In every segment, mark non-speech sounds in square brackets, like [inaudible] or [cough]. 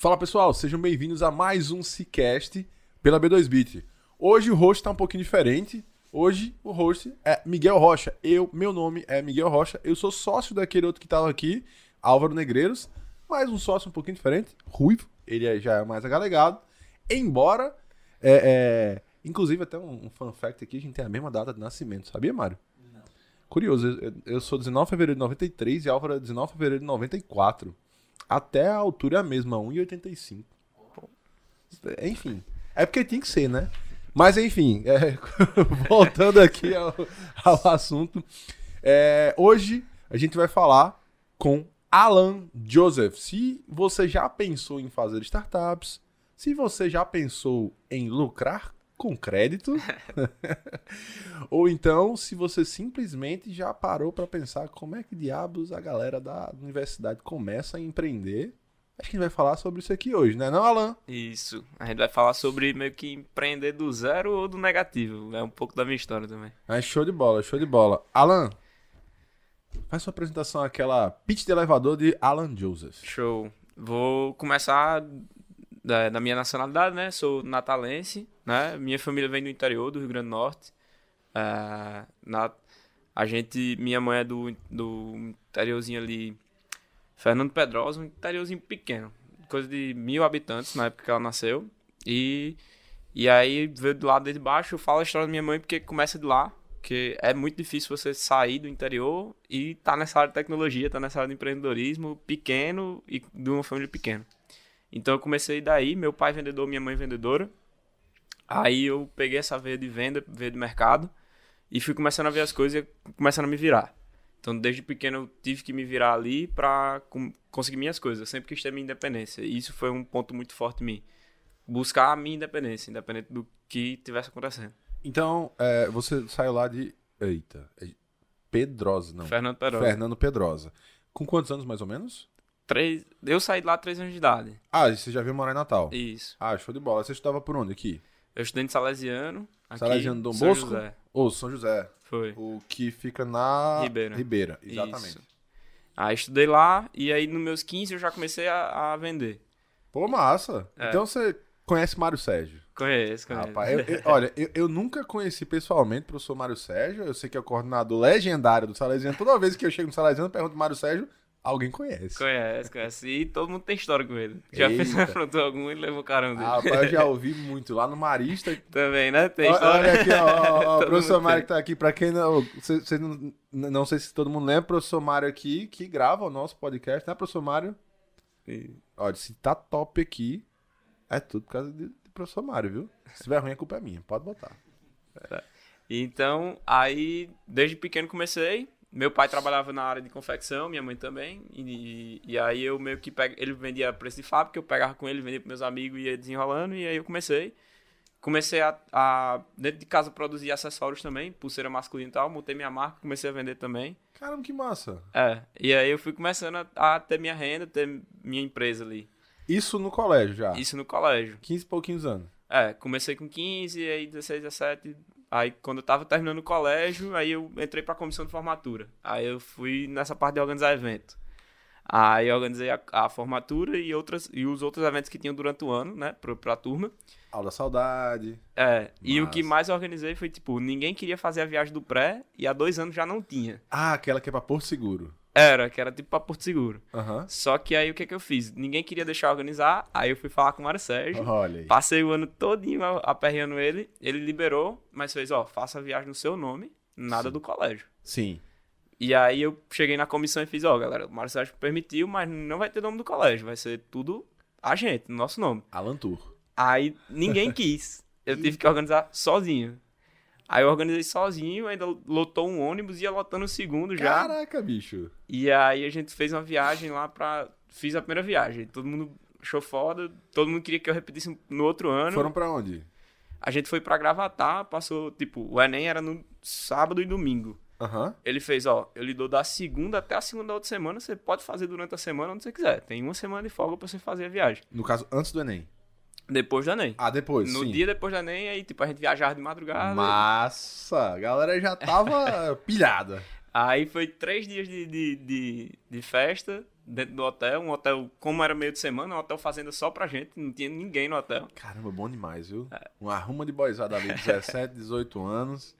Fala pessoal, sejam bem-vindos a mais um Cicast pela B2Bit. Hoje o host tá um pouquinho diferente. Hoje o host é Miguel Rocha. Eu, meu nome é Miguel Rocha. Eu sou sócio daquele outro que tava aqui, Álvaro Negreiros, mas um sócio um pouquinho diferente, ruivo. Ele já é mais agalegado. Embora, é, é, inclusive até um, um fun fact aqui, a gente tem a mesma data de nascimento, sabia, Mário? Curioso, eu, eu sou 19 de fevereiro de 93 e Álvaro é 19 de fevereiro de 94. Até a altura é mesma, 1,85. Enfim, é porque tinha que ser, né? Mas enfim, é, [laughs] voltando aqui ao, ao assunto. é, hoje a gente vai falar com Alan Joseph. Se você já pensou em fazer startups, se você já pensou em lucrar com crédito, [laughs] ou então se você simplesmente já parou para pensar como é que diabos a galera da universidade começa a empreender. Acho que a gente vai falar sobre isso aqui hoje, né, não, Alan? Isso. A gente vai falar sobre meio que empreender do zero ou do negativo. É um pouco da minha história também. Mas show de bola, show de bola. Alan, faz sua apresentação aquela pitch de elevador de Alan Joseph. Show. Vou começar da, da minha nacionalidade, né? Sou natalense, né? Minha família vem do interior do Rio Grande do Norte. É, na, a gente, minha mãe é do, do interiorzinho ali, Fernando Pedrosa, um interiorzinho pequeno, coisa de mil habitantes na época que ela nasceu. E, e aí veio do lado de baixo, eu falo a história da minha mãe porque começa de lá, que é muito difícil você sair do interior e tá nessa área de tecnologia, tá nessa área de empreendedorismo pequeno e de uma família pequena. Então eu comecei daí, meu pai vendedor, minha mãe vendedora. Aí eu peguei essa veia de venda, veia de mercado e fui começando a ver as coisas e começando a me virar. Então desde pequeno eu tive que me virar ali pra com- conseguir minhas coisas. Eu sempre quis ter minha independência. E isso foi um ponto muito forte em mim. Buscar a minha independência, independente do que tivesse acontecendo. Então, é, você saiu lá de. Eita. é Pedrosa, não. Fernando Pedrosa. Fernando Pedrosa. Com quantos anos mais ou menos? Três... Eu saí de lá há três anos de idade. Ah, você já veio morar em Natal. Isso. Ah, show de bola. Você estudava por onde aqui? Eu estudei em Salesiano. Aqui, Salesiano Dom São Bosco? José. Ô, São José. Foi. O que fica na. Ribeira. Ribeira, exatamente. Isso. Aí estudei lá e aí nos meus 15 eu já comecei a, a vender. Pô, massa. É. Então você conhece Mário Sérgio? Conheço, conheço. Rapaz, eu- eu- olha, eu, eu nunca conheci pessoalmente o professor Mário Sérgio. Eu sei que é o coordenador legendário do Salesiano. Toda vez que eu chego no Salesiano, eu pergunto Mário Sérgio, alguém conhece. Conhece, conhece. E todo mundo tem história com ele. Já fez [laughs] Eita. afrontou algum e levou caramba dele. Ah, rapaz, eu já [laughs] ouvi muito. Lá no Marista. Também, né? Tem história. olha aqui, ó, ó, [laughs] o professor Mário que tá aqui. Pra quem não. Cê, cê não, não sei se todo mundo lembra, o professor Mário aqui, que grava o nosso podcast, né, professor Mário? Olha, se tá top aqui, é tudo por causa de professor Mário, viu? Se tiver ruim, a culpa é minha. Pode botar. Então, aí, desde pequeno comecei. Meu pai trabalhava na área de confecção, minha mãe também. E, e aí eu meio que pego, ele vendia preço de fábrica, eu pegava com ele, vendia para meus amigos e ia desenrolando. E aí eu comecei. Comecei a, a, dentro de casa, produzir acessórios também, pulseira masculina e tal. Montei minha marca, comecei a vender também. Caramba, que massa. É, e aí eu fui começando a, a ter minha renda, ter minha empresa ali. Isso no colégio já. Isso no colégio. 15 e pouquinhos anos. É, comecei com 15, aí 16, 17. Aí quando eu tava terminando o colégio, aí eu entrei pra comissão de formatura. Aí eu fui nessa parte de organizar evento. Aí eu organizei a, a formatura e, outras, e os outros eventos que tinham durante o ano, né, pra, pra turma. Aula da saudade. É, e o que mais eu organizei foi, tipo, ninguém queria fazer a viagem do pré e há dois anos já não tinha. Ah, aquela que é pra Porto Seguro. Era, que era tipo pra Porto Seguro. Aham. Só que aí o que que eu fiz? Ninguém queria deixar organizar, aí eu fui falar com o Mário Sérgio. Olha aí. Passei o ano todinho aperreando ele, ele liberou, mas fez, ó, faça a viagem no seu nome, nada do colégio. Sim. E aí eu cheguei na comissão e fiz, ó, galera, o Mário Sérgio permitiu, mas não vai ter nome do colégio, vai ser tudo a gente, nosso nome. Alan Tour. Aí ninguém quis, eu tive que organizar sozinho. Aí eu organizei sozinho, ainda lotou um ônibus, ia lotando o segundo já. Caraca, bicho. E aí a gente fez uma viagem lá pra... Fiz a primeira viagem, todo mundo achou foda, todo mundo queria que eu repetisse no outro ano. Foram pra onde? A gente foi pra Gravatar, passou, tipo, o Enem era no sábado e domingo. Aham. Ele fez, ó, eu lhe dou da segunda até a segunda da outra semana, você pode fazer durante a semana onde você quiser. Tem uma semana de folga pra você fazer a viagem. No caso, antes do Enem. Depois do Enem. Ah, depois, no sim. dia depois do Enem, aí, tipo, a gente viajava de madrugada. Massa. A galera já tava [laughs] pilhada. Aí foi três dias de, de, de, de festa, dentro do hotel. Um hotel, como era meio de semana, um hotel fazenda só pra gente, não tinha ninguém no hotel. Caramba, bom demais, viu? É. Uma arruma de boizada ali, [laughs] 17, 18 anos.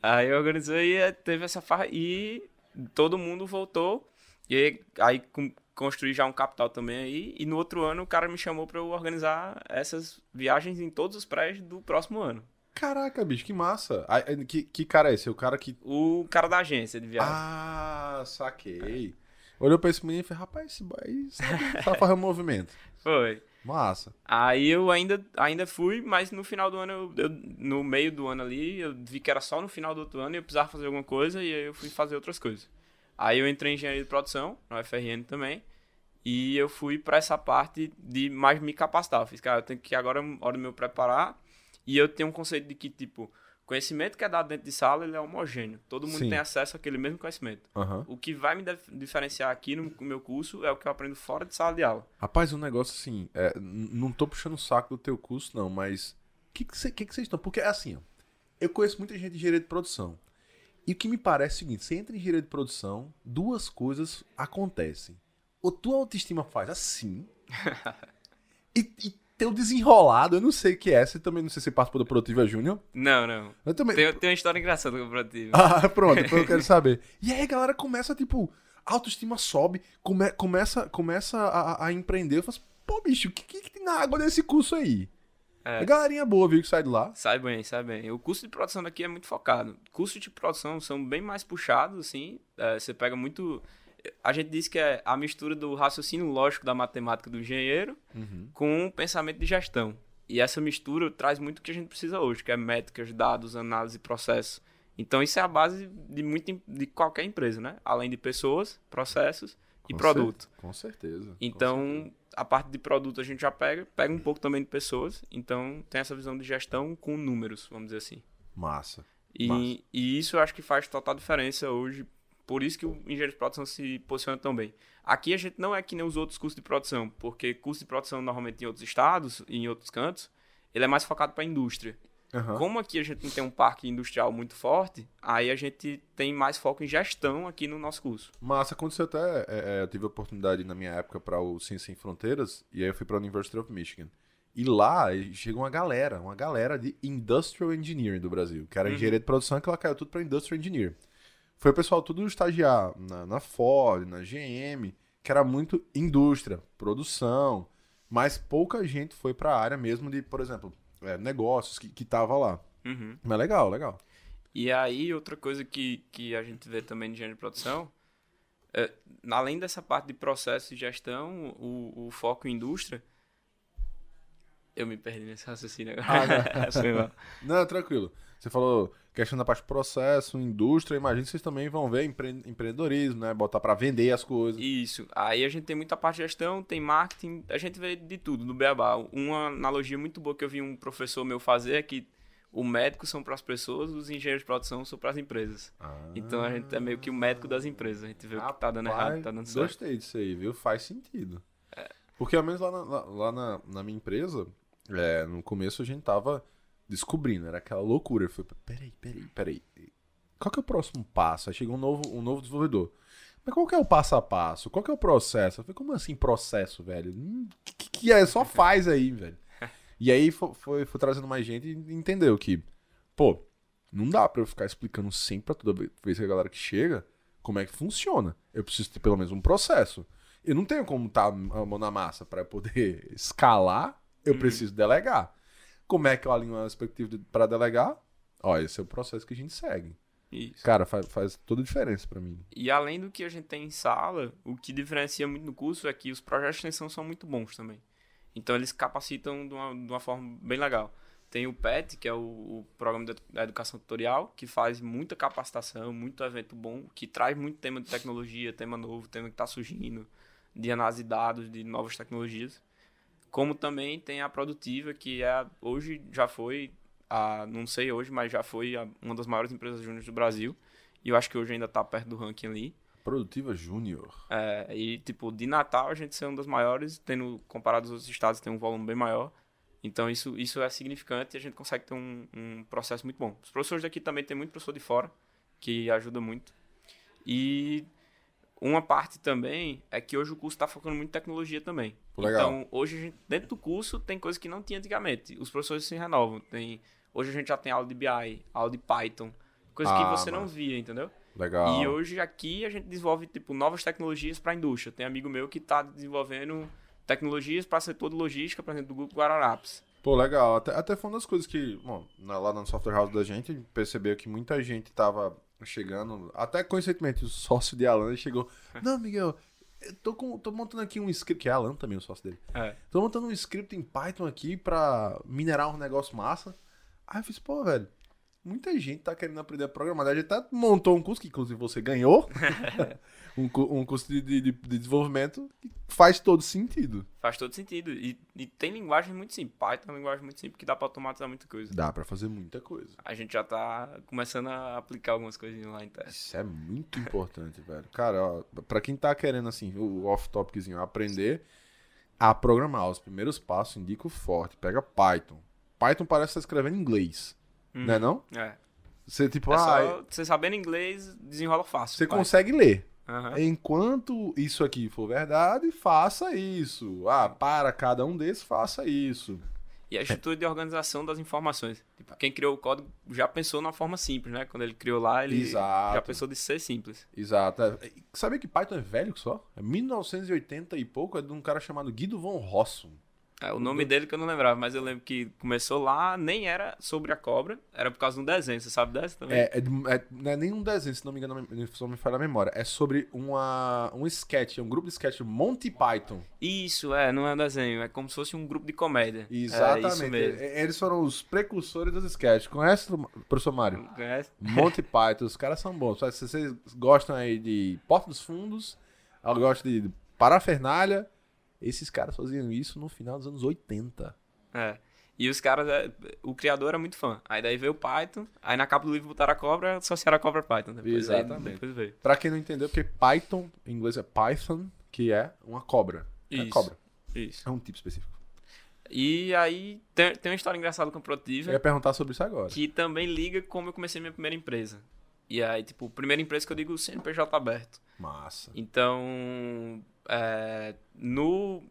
Aí eu organizei e teve essa farra e todo mundo voltou. E aí, aí construí já um capital também aí. E no outro ano o cara me chamou para eu organizar essas viagens em todos os prédios do próximo ano. Caraca, bicho, que massa. que, que cara é esse? O cara que. O cara da agência de viagem. Ah, saquei. É. Olhou pra esse menino e falou: rapaz, esse boy fazer um movimento. [laughs] Foi. Massa. Aí eu ainda, ainda fui, mas no final do ano, eu, eu, no meio do ano ali, eu vi que era só no final do outro ano e eu precisava fazer alguma coisa e aí eu fui fazer outras coisas. Aí eu entrei em engenharia de produção, na UFRN também, e eu fui para essa parte de mais me capacitar. Eu fiz, cara, eu tenho que agora, hora de me preparar, e eu tenho um conceito de que, tipo, conhecimento que é dado dentro de sala, ele é homogêneo. Todo mundo Sim. tem acesso àquele mesmo conhecimento. Uhum. O que vai me diferenciar aqui no meu curso é o que eu aprendo fora de sala de aula. Rapaz, um negócio assim, é, não tô puxando o saco do teu curso, não, mas o que, que, que, que vocês estão? Porque é assim, ó, eu conheço muita gente de engenharia de produção. E o que me parece é o seguinte: você entra em engenharia de produção, duas coisas acontecem. Ou tua autoestima faz assim. [laughs] e, e teu desenrolado, eu não sei o que é. Você também não sei se passa por Produtiva Júnior. Não, não. Eu também. Tem, tem uma história engraçada com o Produtiva. ah, [laughs] pronto, depois eu quero [laughs] saber. E aí a galera começa, tipo, a autoestima sobe, come, começa, começa a, a empreender. Eu falo assim, pô, bicho, o que, que, que tem na água desse curso aí? É. A galerinha boa, viu, que sai de lá. Sai bem, sai bem. O curso de produção daqui é muito focado. Cursos de produção são bem mais puxados, assim. É, você pega muito. A gente diz que é a mistura do raciocínio lógico da matemática do engenheiro uhum. com o pensamento de gestão. E essa mistura traz muito o que a gente precisa hoje, que é métricas, dados, análise processo. Então isso é a base de, muito, de qualquer empresa, né? Além de pessoas, processos e com produto. Cer com certeza. Então, com certeza a parte de produto a gente já pega, pega um pouco também de pessoas, então tem essa visão de gestão com números, vamos dizer assim. Massa. E, Massa. e isso eu acho que faz total diferença hoje, por isso que o engenheiro de produção se posiciona tão bem. Aqui a gente não é que nem os outros cursos de produção, porque curso de produção normalmente em outros estados e em outros cantos, ele é mais focado para a indústria. Uhum. Como aqui a gente não tem um parque industrial muito forte, aí a gente tem mais foco em gestão aqui no nosso curso. Massa, aconteceu até. É, é, eu tive a oportunidade na minha época para o Ciência Sem Fronteiras, e aí eu fui para a University of Michigan. E lá chega uma galera, uma galera de Industrial Engineering do Brasil, que era uhum. engenharia de produção, que ela caiu tudo para Industrial Engineer. Foi o pessoal tudo estagiar na, na Ford, na GM, que era muito indústria, produção, mas pouca gente foi para a área mesmo de, por exemplo, é, negócios que, que tava lá. Uhum. Mas legal, legal. E aí, outra coisa que, que a gente vê também de engenharia de produção, é, além dessa parte de processo e gestão, o, o foco em indústria. Eu me perdi nesse raciocínio agora. Ah, não. [laughs] não, tranquilo. Você falou questão da parte de processo, indústria, imagino que vocês também vão ver empre empreendedorismo, né? Botar para vender as coisas. Isso. Aí a gente tem muita parte de gestão, tem marketing, a gente vê de tudo no Beabá. Uma analogia muito boa que eu vi um professor meu fazer é que o médico são para as pessoas, os engenheiros de produção são para as empresas. Ah, então a gente é meio que o médico das empresas. A gente vê rapaz, o que tá dando errado, tá dando certo. Gostei disso aí, viu? Faz sentido. É. Porque ao menos lá na, lá na, na minha empresa, é, no começo a gente tava descobrindo, era aquela loucura. Eu falei, peraí, peraí, peraí. Qual que é o próximo passo? Aí chegou um novo, um novo desenvolvedor. Mas qual que é o passo a passo? Qual que é o processo? Eu falei, como assim processo, velho? Hum, que, que é? Só faz aí, velho. [laughs] E aí foi, foi, foi, trazendo mais gente e entendeu que, pô, não dá pra eu ficar explicando sempre pra toda vez que a galera que chega como é que funciona. Eu preciso ter pelo menos um processo. Eu não tenho como estar tá a mão na massa para poder [laughs] escalar, eu uhum. preciso delegar. Como é que eu alinho a perspectiva para delegar? Ó, esse é o processo que a gente segue. Isso. Cara, faz, faz toda a diferença para mim. E além do que a gente tem em sala, o que diferencia muito no curso é que os projetos de extensão são muito bons também. Então eles capacitam de uma, de uma forma bem legal. Tem o PET, que é o, o Programa de Educação Tutorial, que faz muita capacitação, muito evento bom, que traz muito tema de tecnologia, tema novo, tema que está surgindo, de análise de dados, de novas tecnologias. Como também tem a Produtiva, que é hoje já foi, a, não sei hoje, mas já foi a, uma das maiores empresas júnior do Brasil. E eu acho que hoje ainda está perto do ranking ali. Produtiva Júnior. É, e tipo, de Natal a gente ser uma das maiores, tendo comparado aos outros estados, tem um volume bem maior. Então isso, isso é significante e a gente consegue ter um, um processo muito bom. Os professores daqui também tem muito professor de fora, que ajuda muito. E uma parte também é que hoje o curso está focando muito em tecnologia também. Legal. Então, hoje, a gente, dentro do curso, tem coisa que não tinha antigamente. Os professores se renovam. Tem, hoje a gente já tem aula de BI, aula de Python, coisa Ah, que você não via, entendeu? Legal. E hoje aqui a gente desenvolve tipo novas tecnologias para a indústria. Tem amigo meu que está desenvolvendo tecnologias para setor de logística, por exemplo, do grupo Guararapes. Pô, legal. Até, até foi uma das coisas que, bom, lá no software house da gente, a gente percebeu que muita gente tava chegando, até coincidentemente, o sócio de Alan chegou. [laughs] Não, Miguel, eu tô, com, tô montando aqui um script, que é Alan também, o sócio dele. É. Tô montando um script em Python aqui pra minerar um negócio massa. Aí eu fiz, pô, velho, muita gente tá querendo aprender a programar. A gente até montou um curso, que inclusive você ganhou, [laughs] um, um curso de, de- de desenvolvimento que faz todo sentido. Faz todo sentido. E, e tem linguagem muito simples. Python é uma linguagem muito simples que dá para automatizar muita coisa. Dá pra fazer muita coisa. A gente já tá começando a aplicar algumas coisinhas lá em teste. Isso é muito importante, [laughs] velho. Cara, ó, pra quem tá querendo, assim, o off-topiczinho, aprender a programar os primeiros passos, indico forte. Pega Python. Python parece que tá escrevendo em inglês, né não? É. Você, tipo, É ah, só você sabendo inglês, desenrola fácil. você Vai. consegue ler. Aham. Enquanto isso aqui for verdade, faça isso. Ah, para cada um desses, faça isso. E a estrutura de organização das informações. Tipo, quem criou o código já pensou numa forma simples, né? Quando ele criou lá, ele Exato. já pensou de ser simples. Exato. É, Sabia que Python é velho só? É 1980 e pouco, é de um cara chamado Guido von Rossum. É, o nome dele que eu não lembrava, mas eu lembro que começou lá, nem era sobre a cobra, era por causa de um desenho. Você sabe dessa também? É, é, é- não é nem um desenho, se não me engano, se não me falha a memória. É sobre uma, um sketch, é um grupo de sketch, Monty Python. Isso, é, não é um desenho, é como se fosse um grupo de comédia. É Exatamente. E- Eles foram os precursores dos sketches. Conhece, professor Mário? Conhece? Monty Python, os caras são bons. Se vocês gostam aí de Porta dos Fundos, eu gosto de Parafernália, esses caras faziam isso no final dos anos 80. É. E os caras, é, o criador era muito fã. Aí daí veio o Python, aí na capa do livro botaram a cobra, associaram a cobra Python. Depois, aí Exatamente. depois veio. Pra quem não entendeu, porque Python, em inglês é Python, que é uma cobra. É Isso. cobra. Isso. É um tipo específico. E aí tem, tem uma história engraçada com a Eu Protiva. ia perguntar sobre isso agora. que também liga como eu comecei minha primeira empresa. E aí, tipo, primeira empresa que eu digo CNPJ aberto. Massa. Então, é, no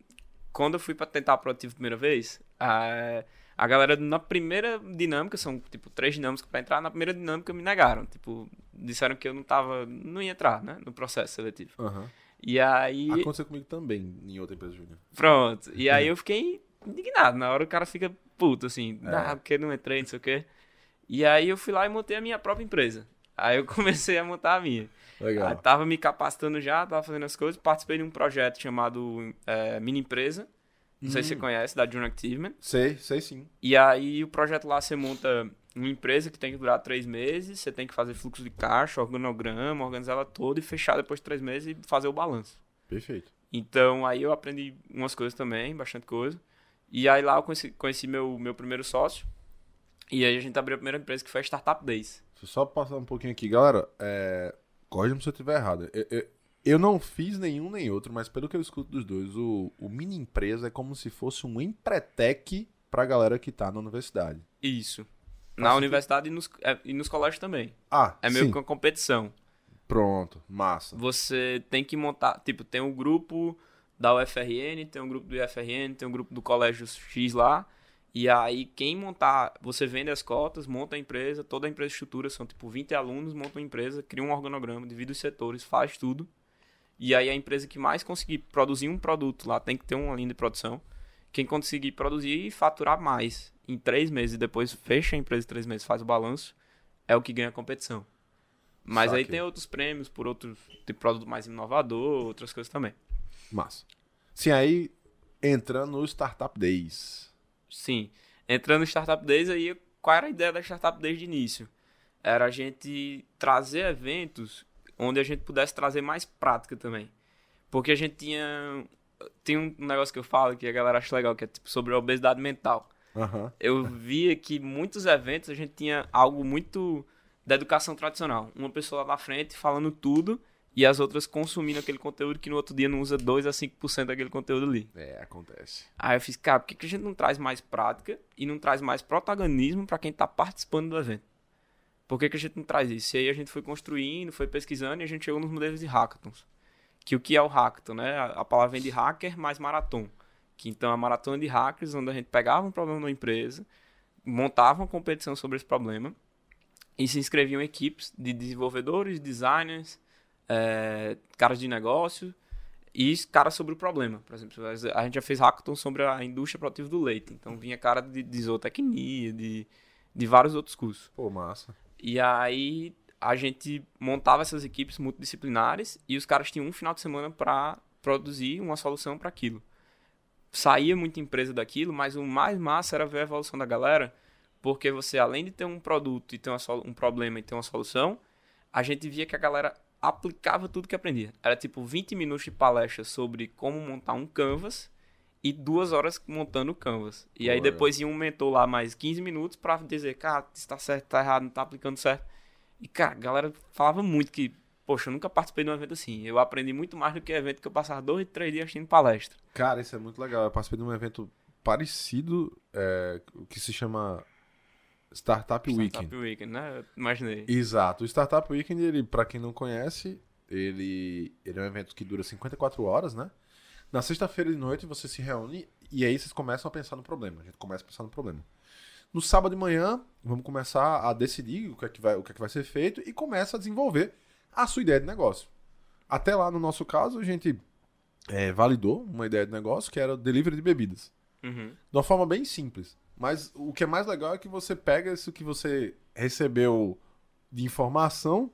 quando eu fui pra tentar a Proativo a primeira vez, a, a galera na primeira dinâmica, são tipo três dinâmicas pra entrar, na primeira dinâmica me negaram. Tipo, disseram que eu não tava, não ia entrar, né, no processo seletivo. Aham. E aí, Aconteceu comigo também em outra empresa júnior. Pronto. E aí [laughs] eu fiquei indignado. Na hora o cara fica puto, assim. É. Ah, porque não entrei, não sei o quê. E aí eu fui lá e montei a minha própria empresa. Aí eu [laughs] comecei a montar a minha. Legal. Aí tava me capacitando já, tava fazendo as coisas. Participei de um projeto chamado é, Mini Empresa. Não sei se Hum. você conhece, da Junior Achievement. Sei, sei sim. E aí o projeto lá você monta uma empresa que tem que durar três meses. Você tem que fazer fluxo de caixa, organograma, organizar ela toda e fechar depois de três meses e fazer o balanço. Perfeito. Então aí eu aprendi umas coisas também, bastante coisa. E aí lá eu conheci, conheci meu, meu primeiro sócio. E aí a gente abriu a primeira empresa que foi a Startup Days. Deixa eu só passar um pouquinho aqui. Galera, é... corrija-me se eu estiver errado. Eu, eu- eu não fiz nenhum nem outro, mas pelo que eu escuto dos dois, o, o mini empresa é como se fosse um empretec pra galera que tá na universidade. Isso. Na universidade e nos, é, e nos colégios também. Ah, É meio sim. que uma competição. Pronto, massa. Você tem que montar. Tipo, tem um grupo da UFRN, tem um grupo do IFRN, tem um grupo do Colégio X lá. E aí, quem montar, você vende as cotas, monta a empresa, toda a empresa estrutura, são tipo 20 alunos, monta uma empresa, cria um organograma, divide os setores, faz tudo. E aí, a empresa que mais conseguir produzir um produto lá tem que ter uma linha de produção. Quem conseguir produzir e faturar mais em três meses e depois fecha a empresa em três meses, faz o balanço, é o que ganha a competição. Mas aí Saquei. tem outros prêmios por outros tipo produto mais inovador, outras coisas também. Massa. Sim, aí entrando no Startup Days. Sim. Entrando no Startup Days, aí qual era a ideia da Startup Days de início? Era a gente trazer eventos onde a gente pudesse trazer mais prática também. Porque a gente tinha. Tem um negócio que eu falo que a galera acha legal, que é tipo sobre a obesidade mental. Aham. Eu via que muitos eventos a gente tinha algo muito da educação tradicional. Uma pessoa lá na frente falando tudo e as outras consumindo aquele conteúdo que no outro dia não usa 2 a 5% daquele conteúdo ali. É, acontece. Aí eu fiz, cara, por que, a gente não traz mais prática e não traz mais protagonismo pra quem tá participando do evento? Por que, que a gente não traz isso? E aí a gente foi construindo, foi pesquisando e a gente chegou nos modelos de hackathons. que o que é o hackathon, né? A, palavra vem de hacker mais maratona. Que então é a maratona de hackers, onde a gente pegava um problema numa empresa, montava uma competição sobre esse problema e se inscreviam equipes de desenvolvedores, designers, é, caras de negócio e caras sobre o problema. Por exemplo, a gente já fez hackathon sobre a indústria produtiva do leite. Então vinha cara de, de zootecnia, de, de vários outros cursos. Pô, massa. E aí a gente montava essas equipes multidisciplinares e os caras tinham um final de semana para produzir uma solução para aquilo. Saía muita empresa daquilo, mas o mais massa era ver a evolução da galera, porque você, além de ter um produto e ter uma, um problema e ter uma solução, a gente via que a galera aplicava tudo que aprendia. Era tipo 20 minutos de palestra sobre como montar um canvas e duas horas montando o canvas. E aí depois ia um mentor lá mais 15 minutos para dizer, cara, se tá certo, tá errado, não tá aplicando certo. E, cara, a galera falava muito que, poxa, eu nunca participei de um evento assim. Eu aprendi muito mais do que evento que eu passava dois, três dias assistindo palestra. Cara, isso é muito legal. Eu participei de um evento parecido, é, que se chama Startup, Weekend. Startup Weekend, né? imaginei. Exato. O Startup Weekend, ele, para quem não conhece, ele, ele é um evento que dura 54 horas, né? Na sexta-feira de noite você se reúne e aí vocês começam a pensar no problema. A gente começa a pensar no problema. No sábado de manhã, vamos começar a decidir o que é que vai, o que é que vai ser feito e começa a desenvolver a sua ideia de negócio. Até lá, no nosso caso, a gente é, validou uma ideia de negócio que era o delivery de bebidas. Uhum. De uma forma bem simples. Mas o que é mais legal é que você pega isso que você recebeu de informação,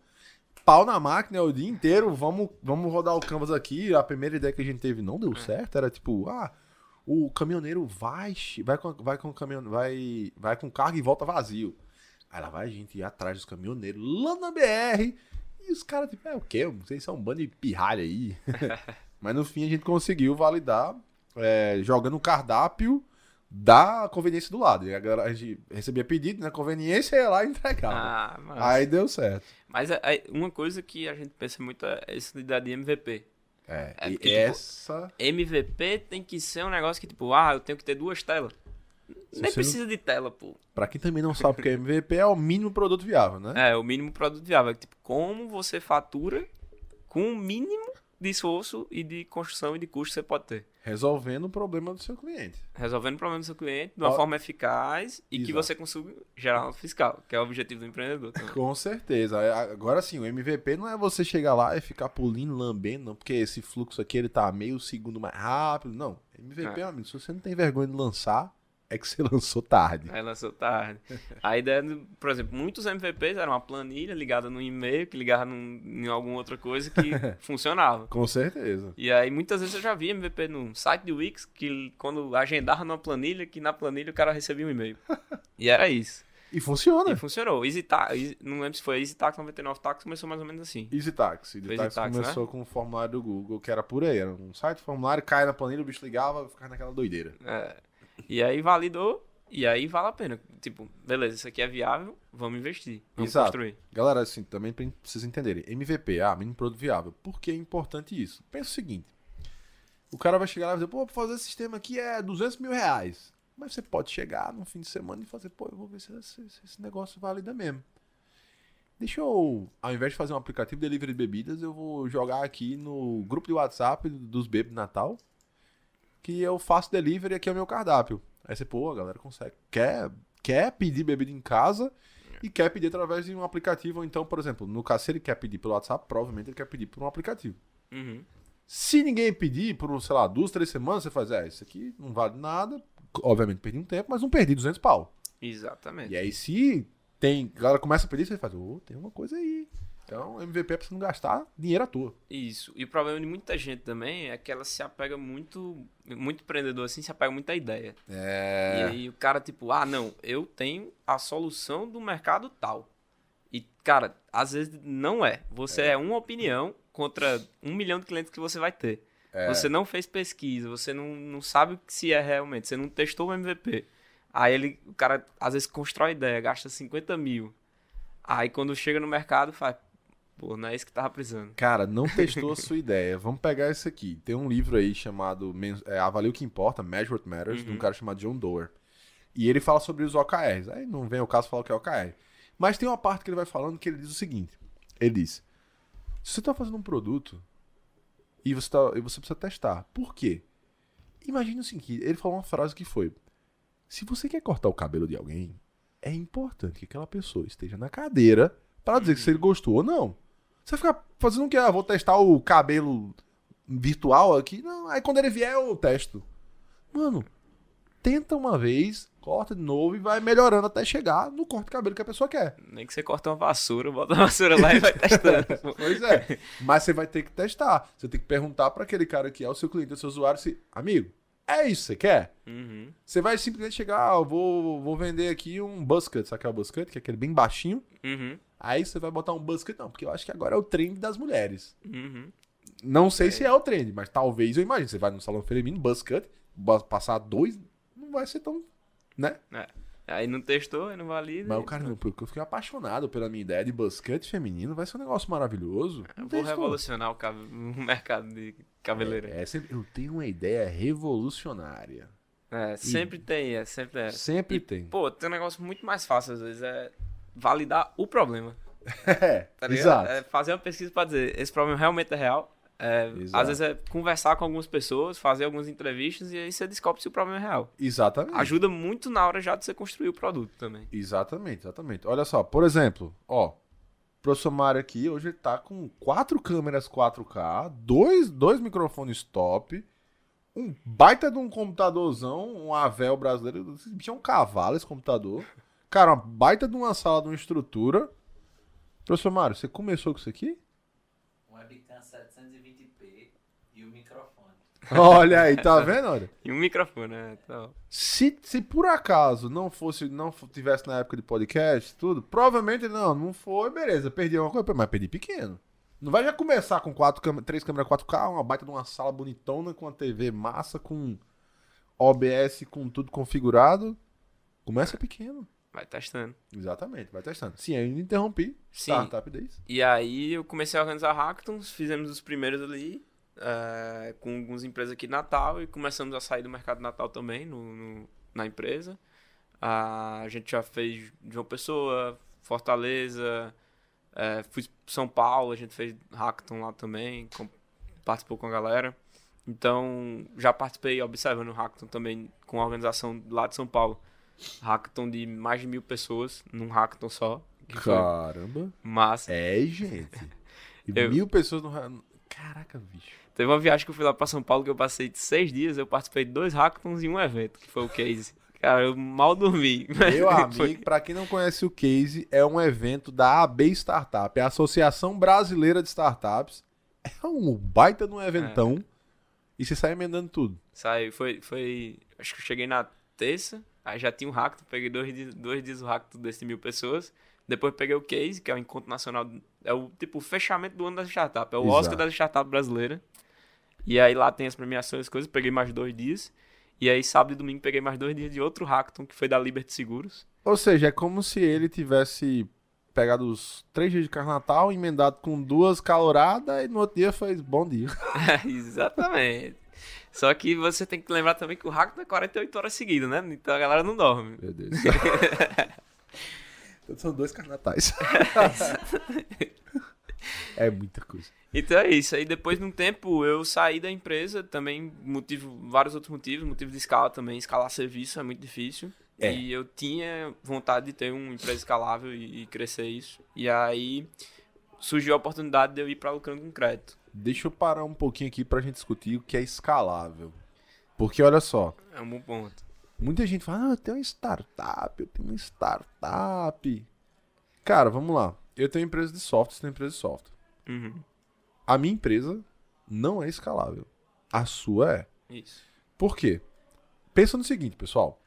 pau na máquina o dia inteiro, vamos, vamos rodar o canvas aqui. A primeira ideia que a gente teve não deu é. certo, era tipo, ah, o caminhoneiro vai, vai com, vai com caminhão, vai, vai com carga e volta vazio. Aí lá vai a gente ir atrás dos caminhoneiros lá na BR. E os caras, tipo, é o quê? Não sei se é um bando de pirralha aí. [laughs] Mas no fim a gente conseguiu validar é, jogando o cardápio da conveniência do lado. E agora a gente recebia pedido na né? conveniência ia lá e entregava. Ah, Aí deu certo. Mas é, é, uma coisa que a gente pensa muito é essa ideia de MVP. É, é porque, essa... Tipo, MVP tem que ser um negócio que, tipo, ah, eu tenho que ter duas telas. Se Nem precisa não... de tela, pô. Pra quem também não sabe o que é MVP, é o mínimo produto viável, né? É, o mínimo produto viável. Tipo, como você fatura com o mínimo de esforço e de construção e de custo você pode ter. Resolvendo o problema do seu cliente. Resolvendo o problema do seu cliente de uma Ó, forma eficaz e exato. que você consiga gerar um fiscal, que é o objetivo do empreendedor. Também. Com certeza. Agora sim, o MVP não é você chegar lá e ficar pulindo, lambendo, não, porque esse fluxo aqui ele tá meio segundo mais rápido. Não. MVP, é. amigo, se você não tem vergonha de lançar, é que você [laughs] lançou tarde. É, lançou tarde. [laughs] a ideia, por exemplo, muitos MVPs eram uma planilha ligada no e-mail, que ligava num, em alguma outra coisa que [laughs] funcionava. Com certeza. E aí muitas vezes eu já vi MVP no site do Wix, que quando agendava numa planilha, que na planilha o cara recebia um e-mail. e era isso. E funciona. E funcionou. Easy Tax, não lembro se foi Easy Tax 99 Tax, começou mais ou menos assim. Easy Tax. Easy Tax, Tax começou né? com o formulário do Google, que era por aí. Era um site, formulário, cai na planilha, o bicho ligava, ficava naquela doideira. É. E aí validou, e aí vale a pena. Tipo, beleza, isso aqui é viável, vamos investir. Vamos Exato. construir. Galera, assim, também precisa entenderem. MVP, ah, mínimo produto viável. Por que é importante isso? Pensa o seguinte. O cara vai chegar lá e dizer, pô, pra fazer esse sistema aqui é 200 mil reais. Mas você pode chegar no fim de semana e fazer, pô, eu vou ver se esse, se esse negócio valida mesmo. Deixa eu, ao invés de fazer um aplicativo de delivery de bebidas, eu vou jogar aqui no grupo de WhatsApp dos bebês Natal que eu faço delivery aqui é o meu cardápio. Aí você, pô, a galera consegue. Quer, quer pedir bebida em casa e quer pedir através de um aplicativo. Ou então, por exemplo, no caso, se ele quer pedir pelo WhatsApp, provavelmente ele quer pedir por um aplicativo. Uhum. Se ninguém pedir por, sei lá, duas, três semanas, você faz, é, isso aqui não vale nada. Obviamente perdi um tempo, mas não perdi 200 pau. Exatamente. E aí, se tem, a galera começa a pedir, você faz, ô, oh, tem uma coisa aí. Então, MVP é pra você não gastar dinheiro à toa. Isso. E o problema de muita gente também é que ela se apega muito. Muito empreendedor assim, se apega muito à ideia. É. E aí o cara, tipo, ah, não, eu tenho a solução do mercado tal. E, cara, às vezes não é. Você é, é uma opinião contra um milhão de clientes que você vai ter. É. Você não fez pesquisa, você não, não sabe se é realmente, você não testou o MVP. Aí ele, o cara às vezes constrói ideia, gasta 50 mil. Aí quando chega no mercado, faz, Pô, não é isso que tava precisando. Cara, não [laughs] testou a sua ideia. Vamos pegar isso aqui. Tem um livro aí chamado é, Avalie o que Importa, Measure What Matters, uhum. de um uhum. cara chamado John Doerr. E ele fala sobre os OKRs. Aí não vem o caso falar o que é OKR. Mas tem uma parte que ele vai falando que ele diz o seguinte. Ele diz, se você está fazendo um produto, E você, tá, e você precisa testar. Por quê? Imagina o seguinte, ele falou uma frase que foi: Se você quer cortar o cabelo de alguém, é importante que aquela pessoa esteja na cadeira para dizer se ele gostou ou não. Você ficar fazendo o que? Ah, vou testar o cabelo virtual aqui. Não, aí quando ele vier eu testo. Mano, tenta uma vez, corta de novo e vai melhorando até chegar no corte de cabelo que a pessoa quer. Nem que você corta uma vassoura, bota uma vassoura lá e vai [laughs] testando. Pois é. Mas você vai ter que testar. Você tem que perguntar para aquele cara que é o seu cliente, o seu usuário, se, amigo, é isso que você quer? Uhum. Você vai simplesmente chegar, ah, vou, vou vender aqui um buzzcut, sabe o que é o buzzcut? Que é aquele bem baixinho. Uhum. Aí você vai botar um buzzcut, não, porque eu acho que agora é o trend das mulheres. Uhum. Não sei se é o trend, mas talvez eu imagine. Você vai no salão feminino, buzzcut, passar dois, não vai ser tão, né? É. Aí não testou, aí não valida. Mas o cara, não, porque eu fiquei apaixonado pela minha ideia de buzzcut feminino, vai ser um negócio maravilhoso. Eu Não vou testou. revolucionar o, cabe- o mercado de cabeleireiro. É, sempre- eu tenho uma ideia revolucionária. É, sempre tem, é, sempre é. Sempre E, tem. Pô, tem um negócio muito mais fácil às vezes, é validar o problema. [laughs] É, Tá exato. É fazer uma pesquisa pra dizer, esse problema realmente é real. É, às vezes é conversar com algumas pessoas, fazer algumas entrevistas e aí você descobre se o problema é real. Exatamente. Ajuda muito na hora já de você construir o produto também. Exatamente, exatamente. Olha só, por exemplo, ó, o professor Mário aqui hoje ele tá com quatro câmeras 4K, dois, dois microfones top, um baita de um computadorzão, um Avel brasileiro, esse bicho é um cavalo esse computador. Cara, uma baita de uma sala de uma estrutura. Professor Mário, você começou com isso aqui? Um webcam 720p e o microfone. Olha aí, tá vendo? Olha. [laughs] E um microfone, né? Então, Se, se por acaso não fosse, não tivesse na época de podcast, tudo, provavelmente não, não foi, beleza, perdi uma coisa, mas perdi pequeno. Não vai já começar com quatro câmeras, três câmeras 4K, uma baita de uma sala bonitona com uma TV massa, com OBS, com tudo configurado. Começa pequeno. Vai testando. Exatamente, vai testando. Sim, eu interrompi. Sim. Startup Days. E aí eu comecei a organizar hackathons, fizemos os primeiros ali, eh, com algumas empresas aqui de Natal e começamos a sair do mercado Natal também no, no- na empresa. Ah, a gente já fez João Pessoa, Fortaleza, eh, fui para São Paulo, a gente fez hackathon lá também, com- participou com a galera. Então, já participei observando o hackathon também com a organização lá de São Paulo. Hackathon de mais de mil pessoas, num hackathon só. Foi Caramba. massa. É, gente. [laughs] Eu- mil pessoas no. ra- Caraca, bicho. Teve uma viagem que eu fui lá pra São Paulo que eu passei de seis dias, eu participei de dois hackathons e um evento, que foi o Case. Cara, eu mal dormi. [laughs] Meu Foi- amigo, pra quem não conhece o Case, é um evento da AB Startup, é a Associação Brasileira de Startups. É um baita de um eventão. E você sai emendando tudo. Saiu, foi, foi. Acho que eu cheguei na terça, aí já tinha um hackathon, peguei dois dias, dois dias o hackathon desse mil pessoas. Depois peguei o Case, que é o encontro nacional. É o tipo o fechamento do ano das startups. É o Exato. Oscar das startups brasileiras. E aí lá tem as premiações, as coisas. Peguei mais dois dias. E aí sábado e domingo peguei mais dois dias de outro hackathon, que foi da Liberty Seguros. Ou seja, é como se ele tivesse pegado os três dias de carnaval, emendado com duas caloradas e no outro dia fez bom dia. [laughs] Exatamente. Só que você tem que lembrar também que o hackathon é 48 horas seguidas, né? Então a galera não dorme. Meu Deus. então [laughs] são dois carnatais. [laughs] é muita coisa. Então é isso. Aí depois de um tempo eu saí da empresa, também motivo, vários outros motivos, motivo de escala também, escalar serviço é muito difícil. É. E eu tinha vontade de ter uma empresa escalável e, e crescer isso. E aí surgiu a oportunidade de eu ir para lucrando com crédito. Deixa eu parar um pouquinho aqui pra gente discutir o que é escalável. Porque olha só, É um bom ponto. muita gente fala, ah, eu tenho uma startup, eu tenho uma startup. Cara, vamos lá. Eu tenho empresa de software, você tem empresa de software. Uhum. A minha empresa não é escalável. A sua é. Isso. Por quê? Pensa no seguinte, pessoal.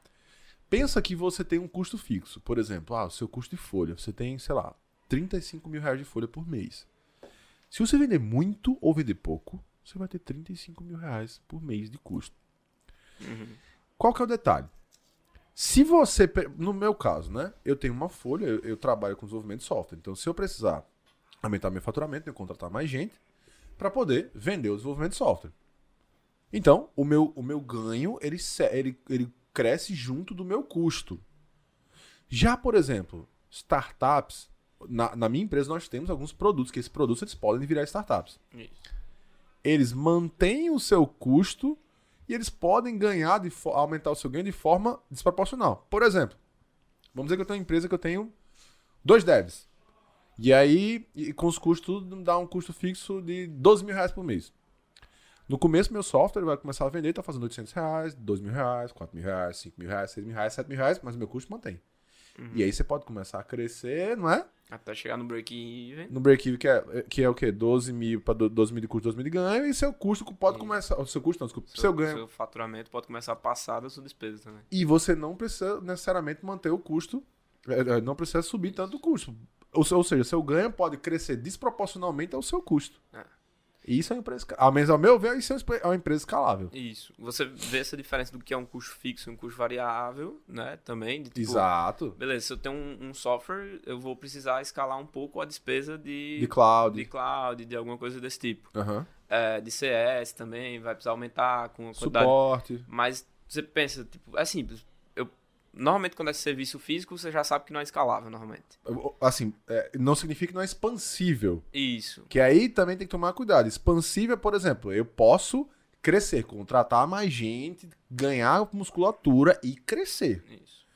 Pensa que você tem um custo fixo. Por exemplo, ah, o seu custo de folha. Você tem, sei lá, 35 mil reais de folha por mês. Se você vender muito ou vender pouco, você vai ter 35 mil reais por mês de custo. Qual que é o detalhe? Se você, no meu caso, né? Eu tenho uma folha, eu, eu trabalho com desenvolvimento de software. Então, se eu precisar aumentar meu faturamento, eu contratar mais gente para poder vender o desenvolvimento de software. Então, o meu, o meu ganho, ele, ele, ele cresce junto do meu custo. Já, por exemplo, startups, na, na minha empresa nós temos alguns produtos, que esses produtos eles podem virar startups. Isso. eles mantêm o seu custo e eles podem ganhar, de aumentar o seu ganho de forma desproporcional. Por exemplo, vamos dizer que eu tenho uma empresa que eu tenho dois devs. E aí, e com os custos, tudo dá um custo fixo de 12 mil reais por mês. No começo, meu software vai começar a vender, tá fazendo 800 reais, 2 mil reais, 4 mil reais, 5 mil reais, 6 mil reais, 7 mil reais, mas meu custo mantém. E aí você pode começar a crescer, não é? Até chegar no break-even. No break-even, que é, que é o quê? 12 mil para 12 mil de custo, 12 mil de ganho, e seu custo pode Isso. começar. O seu custo, não, desculpa. Seu, ganho. Seu faturamento pode começar a passar da sua despesa também. E você não precisa necessariamente manter o custo. é, é, Não precisa subir tanto o custo. Ou, ou seja, seu ganho pode crescer desproporcionalmente ao seu custo. É. Isso é uma empresa. Ao menos ao meu ver, isso é uma é uma empresa escalável. Isso. Você vê essa diferença do que é um custo fixo e um custo variável, né? Também. De, tipo, Exato. Beleza, se eu tenho um, um software, eu vou precisar escalar um pouco a despesa de, De cloud. de cloud, de alguma coisa desse tipo. Aham. É, de CS também, vai precisar aumentar com a quantidade. Suporte. Mas você pensa, tipo, é simples. Normalmente, quando é serviço físico, você já sabe que não é escalável, normalmente. Assim, é, não significa que não é expansível. Isso. Que aí também tem que tomar cuidado. Expansível, por exemplo, eu posso crescer, contratar mais gente, ganhar musculatura e crescer. Isso.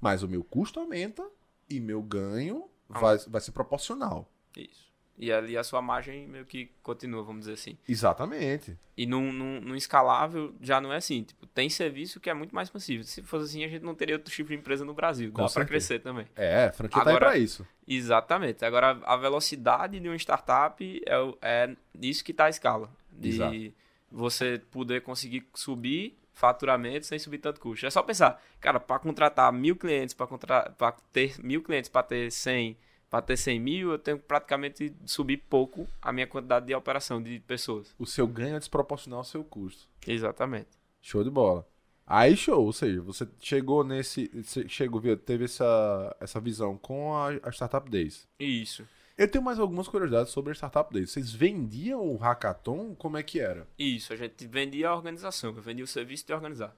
Mas o meu custo aumenta e meu ganho vai, vai ser proporcional. Isso. E ali a sua margem meio que continua, vamos dizer assim. Exatamente. E num, num, num escalável já não é assim. Tipo, tem serviço que é muito mais expansível. Se fosse assim, a gente não teria outro tipo de empresa no Brasil. Com Dá certeza. crescer também. É, a franquia tá aí Agora- pra isso. Exatamente. Agora, a velocidade de uma startup é, é isso que tá a escala. De Exato. você poder conseguir subir faturamento sem subir tanto custo. É só pensar, cara, para contratar mil clientes, para contra... pra ter mil clientes, para ter 100, para ter 100 mil, eu tenho que praticamente subir pouco a minha quantidade de operação de pessoas. O seu ganho é desproporcional ao seu custo. Exatamente. Show de bola. Aí show, ou seja, você chegou nesse. Chegou, teve essa, essa visão com a, a Startup Days. Isso. Eu tenho mais algumas curiosidades sobre a Startup Days. Vocês vendiam o hackathon? Como é que era? Isso, a gente vendia a organização, vendia o serviço de organizar.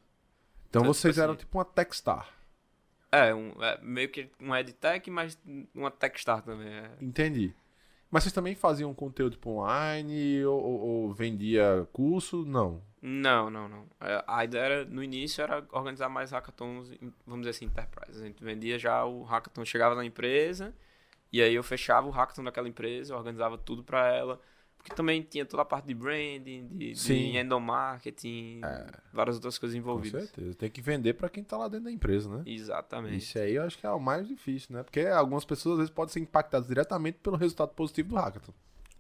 Então Então, vocês tipo eram assim- tipo uma Techstar. É, um, é meio que um EdTech, mas uma Techstar também. É. Entendi. Mas vocês também faziam conteúdo tipo, online ou, ou- ou vendia curso? Não. Não, não, não. É, A ideia era, no início era organizar mais hackathons, vamos dizer assim, enterprise. A gente vendia já o hackathon, chegava na empresa, e aí eu fechava o hackathon daquela empresa, organizava tudo pra ela. Porque também tinha toda a parte de branding, de, Sim. de endomarketing, várias outras coisas Com envolvidas. certeza. Tem que vender pra quem tá lá dentro da empresa, né? Exatamente. Isso aí eu acho que é o mais difícil, né? Porque algumas pessoas às vezes podem ser impactadas diretamente pelo resultado positivo do hackathon.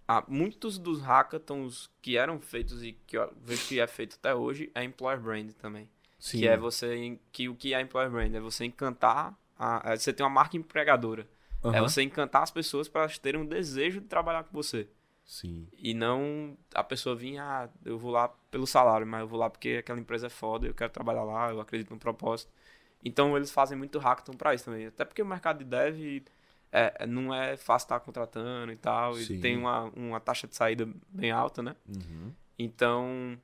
Ah, muitos dos hackathons que eram feitos e que eu vejo que é feito até hoje é employer brand também. Sim. Que é você. Que o que é employer brand? É você encantar. A, é você tem uma marca empregadora. É Aham. você encantar as pessoas para elas terem um desejo de trabalhar com você. Sim. E não a pessoa vir, ah, eu vou lá pelo salário, mas eu vou lá porque aquela empresa é foda, eu quero trabalhar lá, eu acredito no propósito. Então eles fazem muito hackathon pra isso também. Até porque o mercado de dev é, não é fácil estar contratando e tal. Sim. E tem uma, uma taxa de saída bem alta, né? Uhum. Então,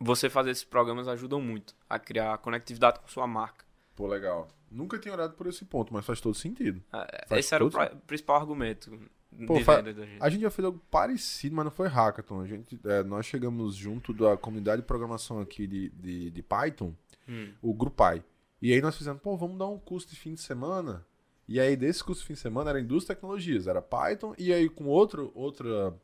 você fazer esses programas ajudam muito a criar conectividade com sua marca. Pô, legal. Nunca tinha olhado por esse ponto, mas faz todo sentido. É, Faz Esse era o todo pri- principal argumento Pô, fa-. A gente já fez algo parecido, mas não foi hackathon. A gente, é, nós chegamos junto da comunidade de programação aqui de, de, de Python, Hum. o Grupai. E aí nós fizemos, pô, vamos dar um curso de fim de semana. E aí desse curso de fim de semana era indústria e tecnologias, era Python, e aí com outro, outra,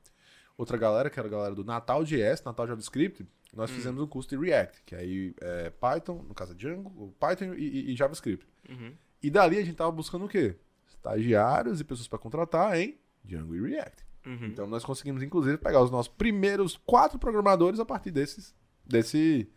outra galera, que era a galera do Natal JS, Natal JavaScript, nós Hum. fizemos um curso de React, que aí é Python, no caso é Django, Python e, e- e JavaScript. Uhum. E dali a gente tava buscando o quê? Estagiários e pessoas para contratar em Django e React. Uhum. Então nós conseguimos, inclusive, pegar os nossos primeiros quatro programadores a partir desses, desse,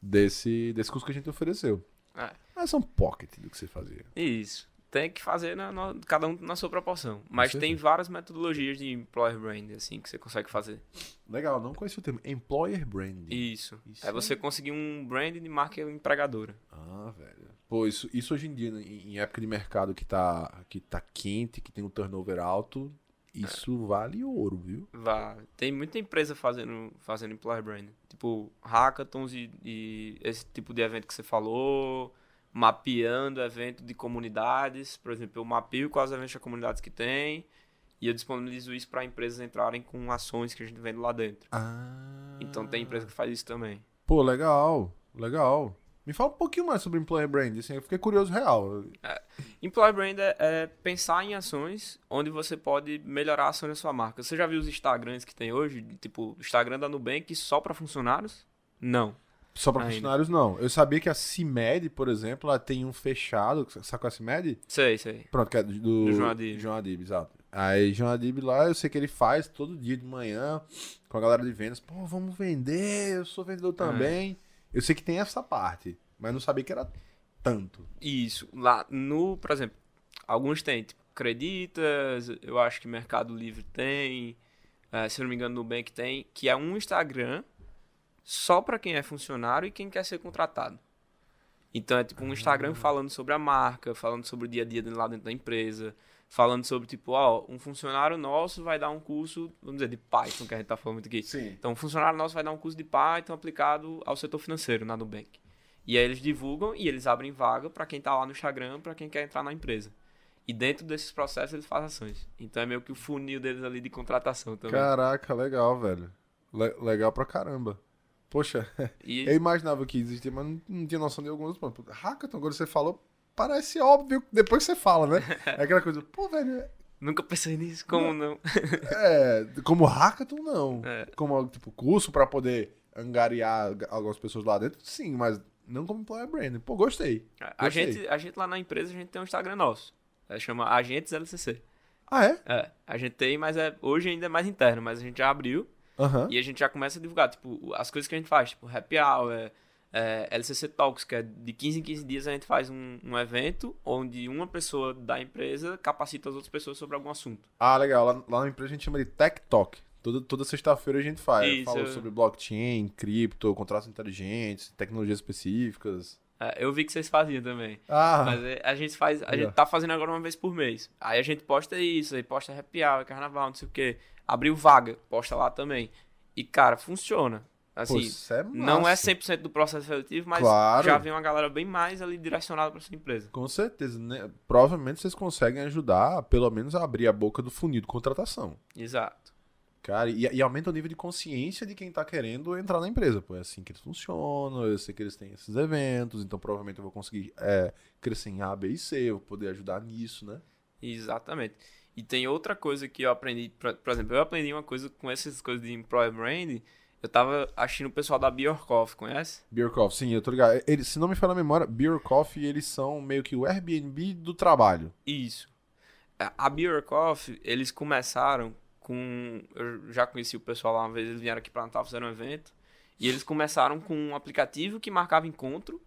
desse, desse curso que a gente ofereceu. É. Mas são pocket do que você fazia. Isso. Tem que fazer na, na- cada um na sua proporção. Mas tem várias metodologias de employer brand, assim, que você consegue fazer. Legal, não conheci o termo. Employer Branding. Isso. Isso é você conseguir um brand de marca empregadora. Ah, velho. Pô, isso, isso hoje em dia, né, em, época de mercado que tá, que tá quente, que tem um turnover alto, isso vale ouro, viu? Vá. Tem muita empresa fazendo, fazendo employer brand. Tipo, hackathons e, e esse tipo de evento que você falou. Mapeando evento de comunidades. Por exemplo, eu mapeio quais eventos de comunidades que tem. E eu disponibilizo isso para empresas entrarem com ações que a gente vende lá dentro. Ah. Então tem empresa que faz isso também. Pô, legal. Legal. Me fala um pouquinho mais sobre Employer Brand. Assim, eu fiquei curioso real. Employer Brand é, é pensar em ações onde você pode melhorar a ação da sua marca. Você já viu os Instagrams que tem hoje? Tipo, o Instagram da Nubank só para funcionários? Não. Só Ainda. funcionários, não. Eu sabia que a CIMED, por exemplo, ela tem um fechado. Sabe qual é a CIMED? Sei, sei. Pronto, que é do, Do João Adib. João Adib, exato. Aí, João Adib lá, eu sei que ele faz todo dia de manhã com a galera de vendas. Pô, vamos vender, eu sou vendedor também. Eu sei que tem essa parte, mas não sabia que era tanto. Isso. Lá no, por exemplo, alguns têm, tipo, Creditas, eu acho que Mercado Livre tem, eh, se eu não me engano, Nubank tem, que é um Instagram só para quem é funcionário e quem quer ser contratado. Então é tipo um Instagram falando sobre a marca, falando sobre o dia a dia lá dentro da empresa, falando sobre tipo, ó, um funcionário nosso vai dar um curso, vamos dizer, de Python, que a gente tá falando muito aqui. Sim. Então, um funcionário nosso vai dar um curso de Python aplicado ao setor financeiro na Nubank. E aí eles divulgam e eles abrem vaga para quem tá lá no Instagram, para quem quer entrar na empresa. E dentro desses processos eles fazem ações. Então é meio que o funil deles ali de contratação também. Caraca, legal, velho. Le- legal pra caramba. Poxa, E eu imaginava que existia, mas não, não tinha noção de alguns pontos. Hackathon, agora você falou, parece óbvio depois que você fala, né? [laughs] É aquela coisa, pô, velho, nunca pensei nisso, como não? [laughs] é, como hackathon, não. É. Como, tipo, curso pra poder angariar algumas pessoas lá dentro, sim, mas não como employer branding. Pô, gostei. A Gostei. gente, a gente lá na empresa, a gente tem um Instagram nosso. É, chama Agentes LCC. Ah, é? É, a gente tem, mas é, hoje ainda é mais interno, mas a gente já abriu Aham. E a gente já começa a divulgar, tipo, as coisas que a gente faz, tipo, Happy Hour, é, é, LCC Talks, que é de 15 em 15 dias a gente faz um, um evento onde uma pessoa da empresa capacita as outras pessoas sobre algum assunto. Ah, legal. Lá, lá na empresa a gente chama de Tech Talk. Toda, toda sexta-feira a gente faz. Isso. Fala sobre blockchain, cripto, contratos inteligentes, tecnologias específicas. É, eu vi que vocês faziam também. Ah, Mas é, a gente faz, a Legal. gente tá fazendo agora uma vez por mês. Aí a gente posta isso, aí posta Happy Hour, Carnaval, não sei o quê. Abriu vaga, posta lá também. E, cara, funciona. pô, Assim, isso é não é massa. 100% do processo seletivo, mas Claro. já vem uma galera bem mais ali direcionada pra sua empresa. Com certeza, né? Provavelmente vocês conseguem ajudar, pelo menos, a abrir a boca do funil de contratação. Exato. Cara, e, e aumenta o nível de consciência de quem tá querendo entrar na empresa. Pô, é assim que eles funcionam, eu sei que eles têm esses eventos, então provavelmente eu vou conseguir é, crescer em A, B e C, eu vou poder ajudar nisso, né? Exatamente. E tem outra coisa que eu aprendi, por, exemplo, eu aprendi uma coisa com essas coisas de employer brand, eu tava assistindo o pessoal da Beer Coffee, conhece? Beer Coffee, sim, eu tô ligado. Eles, se não me falha a memória, Beer Coffee, eles são meio que o Airbnb do trabalho. Isso. A Coffee, eles começaram com. Eu já conheci o pessoal lá uma vez, eles vieram aqui pra Natal, fizeram um evento. E eles começaram com um aplicativo que marcava encontro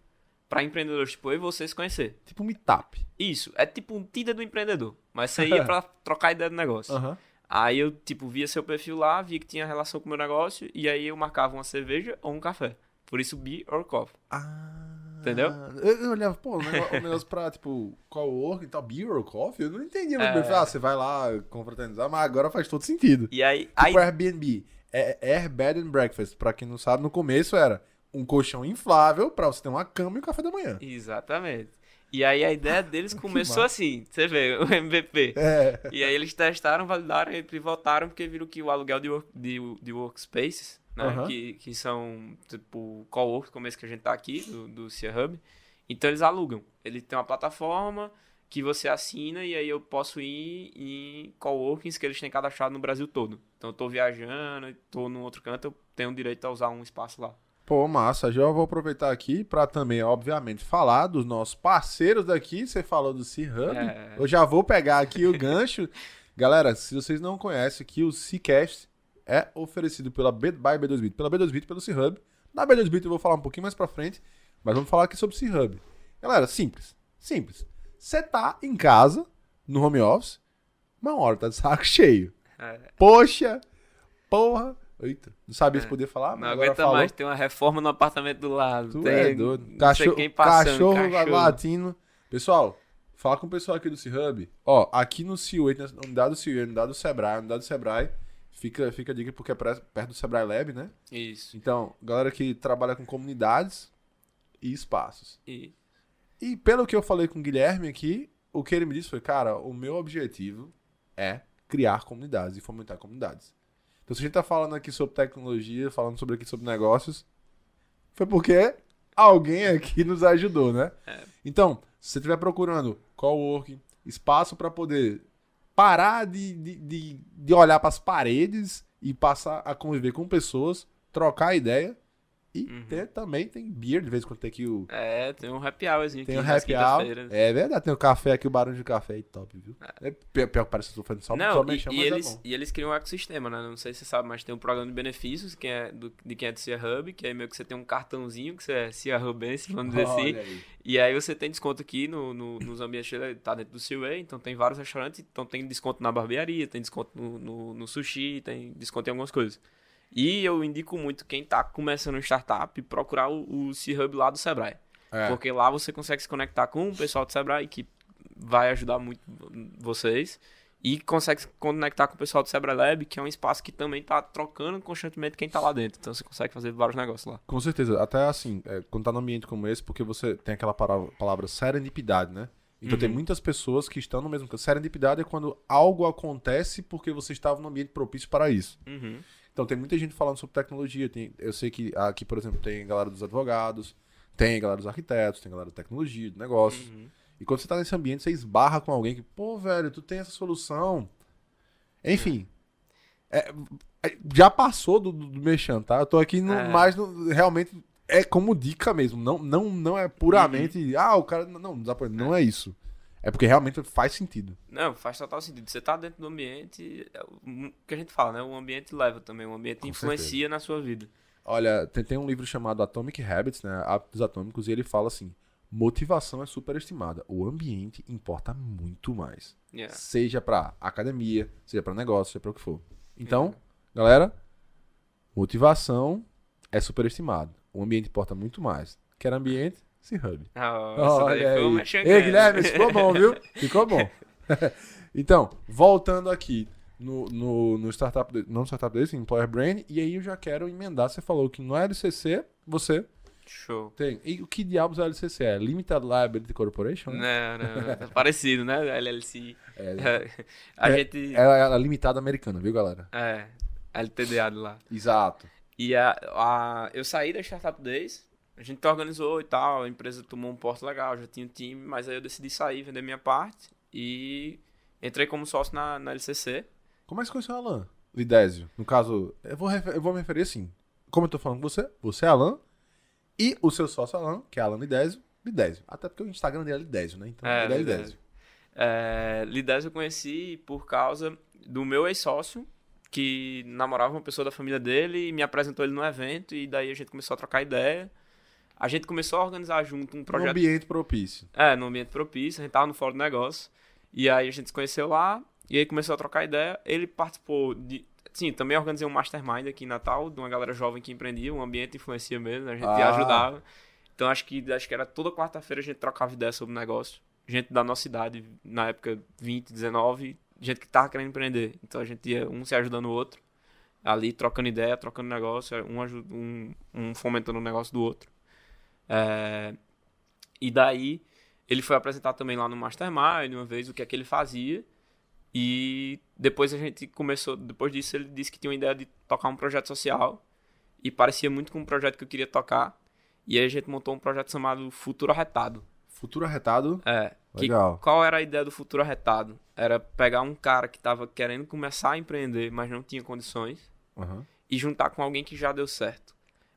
pra empreendedores tipo eu e você se conhecer. Tipo um meetup. Isso, é tipo um Tinder do empreendedor. Mas ia pra trocar ideia do negócio. [laughs] Aham. Aí eu, tipo, via seu perfil lá, via que tinha relação com o meu negócio, e aí eu marcava uma cerveja ou um café. Por isso, beer or coffee. Ah. Entendeu? Eu, eu olhava, pô, o negócio, o negócio pra, tipo, co-work e tal, beer or coffee, eu não entendia muito É. bem. Ah, você vai lá confraternizar, mas agora faz todo sentido. E aí, Tipo aí Airbnb. É é Air Bed and Breakfast. Pra quem não sabe, no começo era um colchão inflável pra você ter uma cama e um café da manhã. Exatamente. E aí a ideia deles [laughs] começou assim, você vê, [laughs] o MVP. É. E aí eles testaram, validaram e pivotaram porque viram que o aluguel de, work, de, de workspaces, né, Aham. que, que são tipo co-work, como esse que a gente tá aqui, do, do Cia Hub, então eles alugam. Ele tem uma plataforma que você assina e aí eu posso ir em coworkings que eles têm cadastrado no Brasil todo. Então eu tô viajando, tô num outro canto, eu tenho direito a usar um espaço lá. Pô, massa. Já vou aproveitar aqui pra também, obviamente, falar dos nossos parceiros daqui. Você falou do C-Hub. É. Eu já vou pegar aqui o gancho. [laughs] Galera, se vocês não conhecem aqui, o C-Cast é oferecido pela B, by B2Bit, pela B2Bit e pelo C-Hub. Na B2Bit eu vou falar um pouquinho mais pra frente, mas vamos falar aqui sobre o C-Hub. Galera, simples. Simples. Você tá em casa, no home office, uma hora tá de saco [laughs] cheio. É, Poxa, porra. Eita, não sabia se É. podia falar, não aguenta falou. mais, tem uma reforma no apartamento do lado. Tu tem é doido. não Cachorro, sei quem passando, cachorro, cachorro. latino. Pessoal, fala com o pessoal aqui do C-Hub. Ó, aqui no C8, na unidade do C8, unidade do Sebrae, unidade do Sebrae, fica, fica a dica porque é perto do Sebrae Lab, né? Isso. Então, galera que trabalha com comunidades e espaços. E, E pelo que eu falei com o Guilherme aqui, o que ele me disse foi, cara, o meu objetivo é criar comunidades e fomentar comunidades. Então, se a gente tá falando aqui sobre tecnologia, falando sobre aqui sobre negócios, foi porque alguém aqui nos ajudou, né? Então, se você estiver procurando coworking, espaço para poder parar de, de, de, de olhar para as paredes e passar a conviver com pessoas, trocar ideia. E Uhum. ter, também tem beer, de vez em quando tem aqui o. É, tem um happy hourzinho Tem aqui o nas happy hour. quintas-feiras. É verdade, tem o café aqui, o barulho de café aí, top, viu? É pior, pior que parece que eu tô fazendo só, Não, só e, mexendo, e mas eles, é bom. e eles criam um ecossistema, né? Não sei se você sabe, mas tem um programa de benefícios quem é do, de quem é do Cia Hub, que aí meio que você tem um cartãozinho que você é Cia Hubense, vamos dizer assim. Aí. E aí você tem desconto aqui no, no- nos ambientes, tá dentro do Seaway, então tem vários restaurantes, então tem desconto na barbearia, tem desconto no, no, no sushi, tem desconto em algumas coisas. E eu indico muito quem tá começando um startup procurar o, o Sea Hub lá do Sebrae. É. Porque lá você consegue se conectar com o pessoal do Sebrae, que vai ajudar muito vocês. E consegue se conectar com o pessoal do Sebrae Lab, que é um espaço que também tá trocando constantemente quem tá lá dentro. Então você consegue fazer vários negócios lá. Com certeza, até assim, é, quando tá num ambiente como esse, porque você tem aquela palavra, palavra serendipidade, né? Então tem Uhum. muitas pessoas que estão no mesmo canto. Serendipidade é quando algo acontece porque você estava num ambiente propício para isso. Uhum. Então tem muita gente falando sobre tecnologia. Tem, eu sei que aqui, por exemplo, tem galera dos advogados, tem galera dos arquitetos, tem galera da tecnologia, de negócios. Uhum. E quando você tá nesse ambiente, você esbarra com alguém que, pô, velho, tu tem essa solução. Enfim. é- é- já passou do, do, do mexão, tá? Eu tô aqui no, É. mais no, realmente é como dica mesmo. Não, não, não é puramente. Ah, o cara. Não, não, não é isso. É porque realmente faz sentido. Não, faz total sentido. Você tá dentro do ambiente, é o que a gente fala, né? O ambiente leva também, o ambiente Com influencia na sua vida. Olha, tem, tem um livro chamado Atomic Habits, né? Hábitos Atômicos, e ele fala assim: motivação é superestimada. O ambiente importa muito mais. Yeah. Seja pra academia, seja pra negócio, seja pra o que for. Então, galera, motivação é superestimado. O ambiente importa muito mais. Quer ambiente? Se hub. Ah, Olha foi uma aí. Ei, Guilherme, ficou bom, viu? [laughs] Ficou bom. [laughs] então, voltando aqui no, no, no startup, não no startup desse, Employer Brain, e aí eu já quero emendar. Você falou que no LCC você Show. tem. E o que diabos é LCC? É Limited Liability Corporation? né? Não, não, tá parecido, né? LLC. [laughs] É, a É- gente. é a limitada americana, viu, galera? É, LTDA de lá. Exato. E a, a, eu saí da Startup Days, a gente organizou e tal, a empresa tomou um porto legal, já tinha um time, mas aí eu decidi sair, vender minha parte e entrei como sócio na, na LCC. Como é que você conheceu o Alan? Lidésio. No caso, eu vou, eu vou me referir assim. Como eu tô falando com você, você é Alan e o seu sócio Alan, que é Alan Lidésio, Lidésio. Até porque o Instagram dele é Lidésio, né? Então, É, é Lidésio. Lidésio. É, Lidés eu conheci por causa do meu ex-sócio, que namorava uma pessoa da família dele e me apresentou ele no evento, e daí a gente começou a trocar ideia. A gente começou a organizar junto um projeto. ambiente propício. É, no ambiente propício, a gente tava no fórum do negócio. E aí a gente se conheceu lá, e aí começou a trocar ideia. Ele participou de. Sim, também organizei um mastermind aqui em Natal, de uma galera jovem que empreendia, um ambiente influencia mesmo, a gente Ah. ajudava. Então acho que acho que era toda quarta-feira a gente trocava ideia sobre o negócio. Gente da nossa idade, na época 20, 19, gente que tava querendo empreender. Então a gente ia um se ajudando o outro, ali trocando ideia, trocando negócio, um, um, um fomentando o negócio do outro. É, e daí ele foi apresentar também lá no Mastermind uma vez o que é que ele fazia. E depois a gente começou, depois disso ele disse que tinha uma ideia de tocar um projeto social e parecia muito com um projeto que eu queria tocar. E aí a gente montou um projeto chamado Futuro Arretado. Futuro arretado. É. Que, Legal. qual era a ideia do Futuro Arretado? Era pegar um cara que estava querendo começar a empreender, mas não tinha condições, Aham. e juntar com alguém que já deu certo.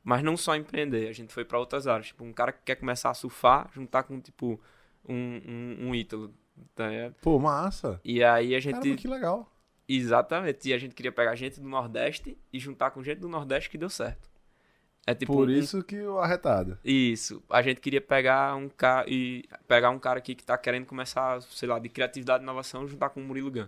Mas não só empreender, a gente foi para outras áreas. Tipo, um cara que quer começar a surfar, juntar com, tipo, um, um, um ítalo. tá ligado? Pô, massa. E aí a gente. Caramba, que legal. Exatamente. E a gente queria pegar gente do Nordeste e juntar com gente do Nordeste que deu certo. É tipo. Por um- isso que o arretado. Isso. A gente queria pegar um cara e pegar um cara aqui que tá querendo começar, sei lá, de criatividade e inovação, juntar com o Murilo Gun,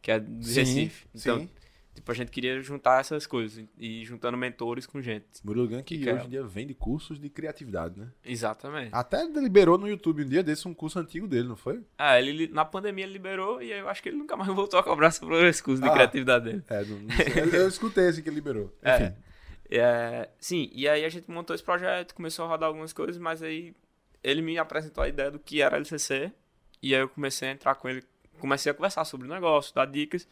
que é de Sim, Recife. Então, sim. Tipo, a gente queria juntar essas coisas e juntando mentores com gente. Murilo Gun que Que é- hoje em dia vende cursos de criatividade, né? Exatamente. Até liberou no YouTube um dia desse um curso antigo dele, não foi? Ah, ele na pandemia ele liberou e eu acho que ele nunca mais [laughs] voltou a cobrar sobre esse curso de Ah. criatividade dele. É, não, não eu, eu escutei esse que ele liberou. [laughs] É. Enfim. É, sim, e aí a gente montou esse projeto, começou a rodar algumas coisas, mas aí ele me apresentou a ideia do que era LCC, e aí eu comecei a entrar com ele, comecei a conversar sobre o negócio, dar dicas,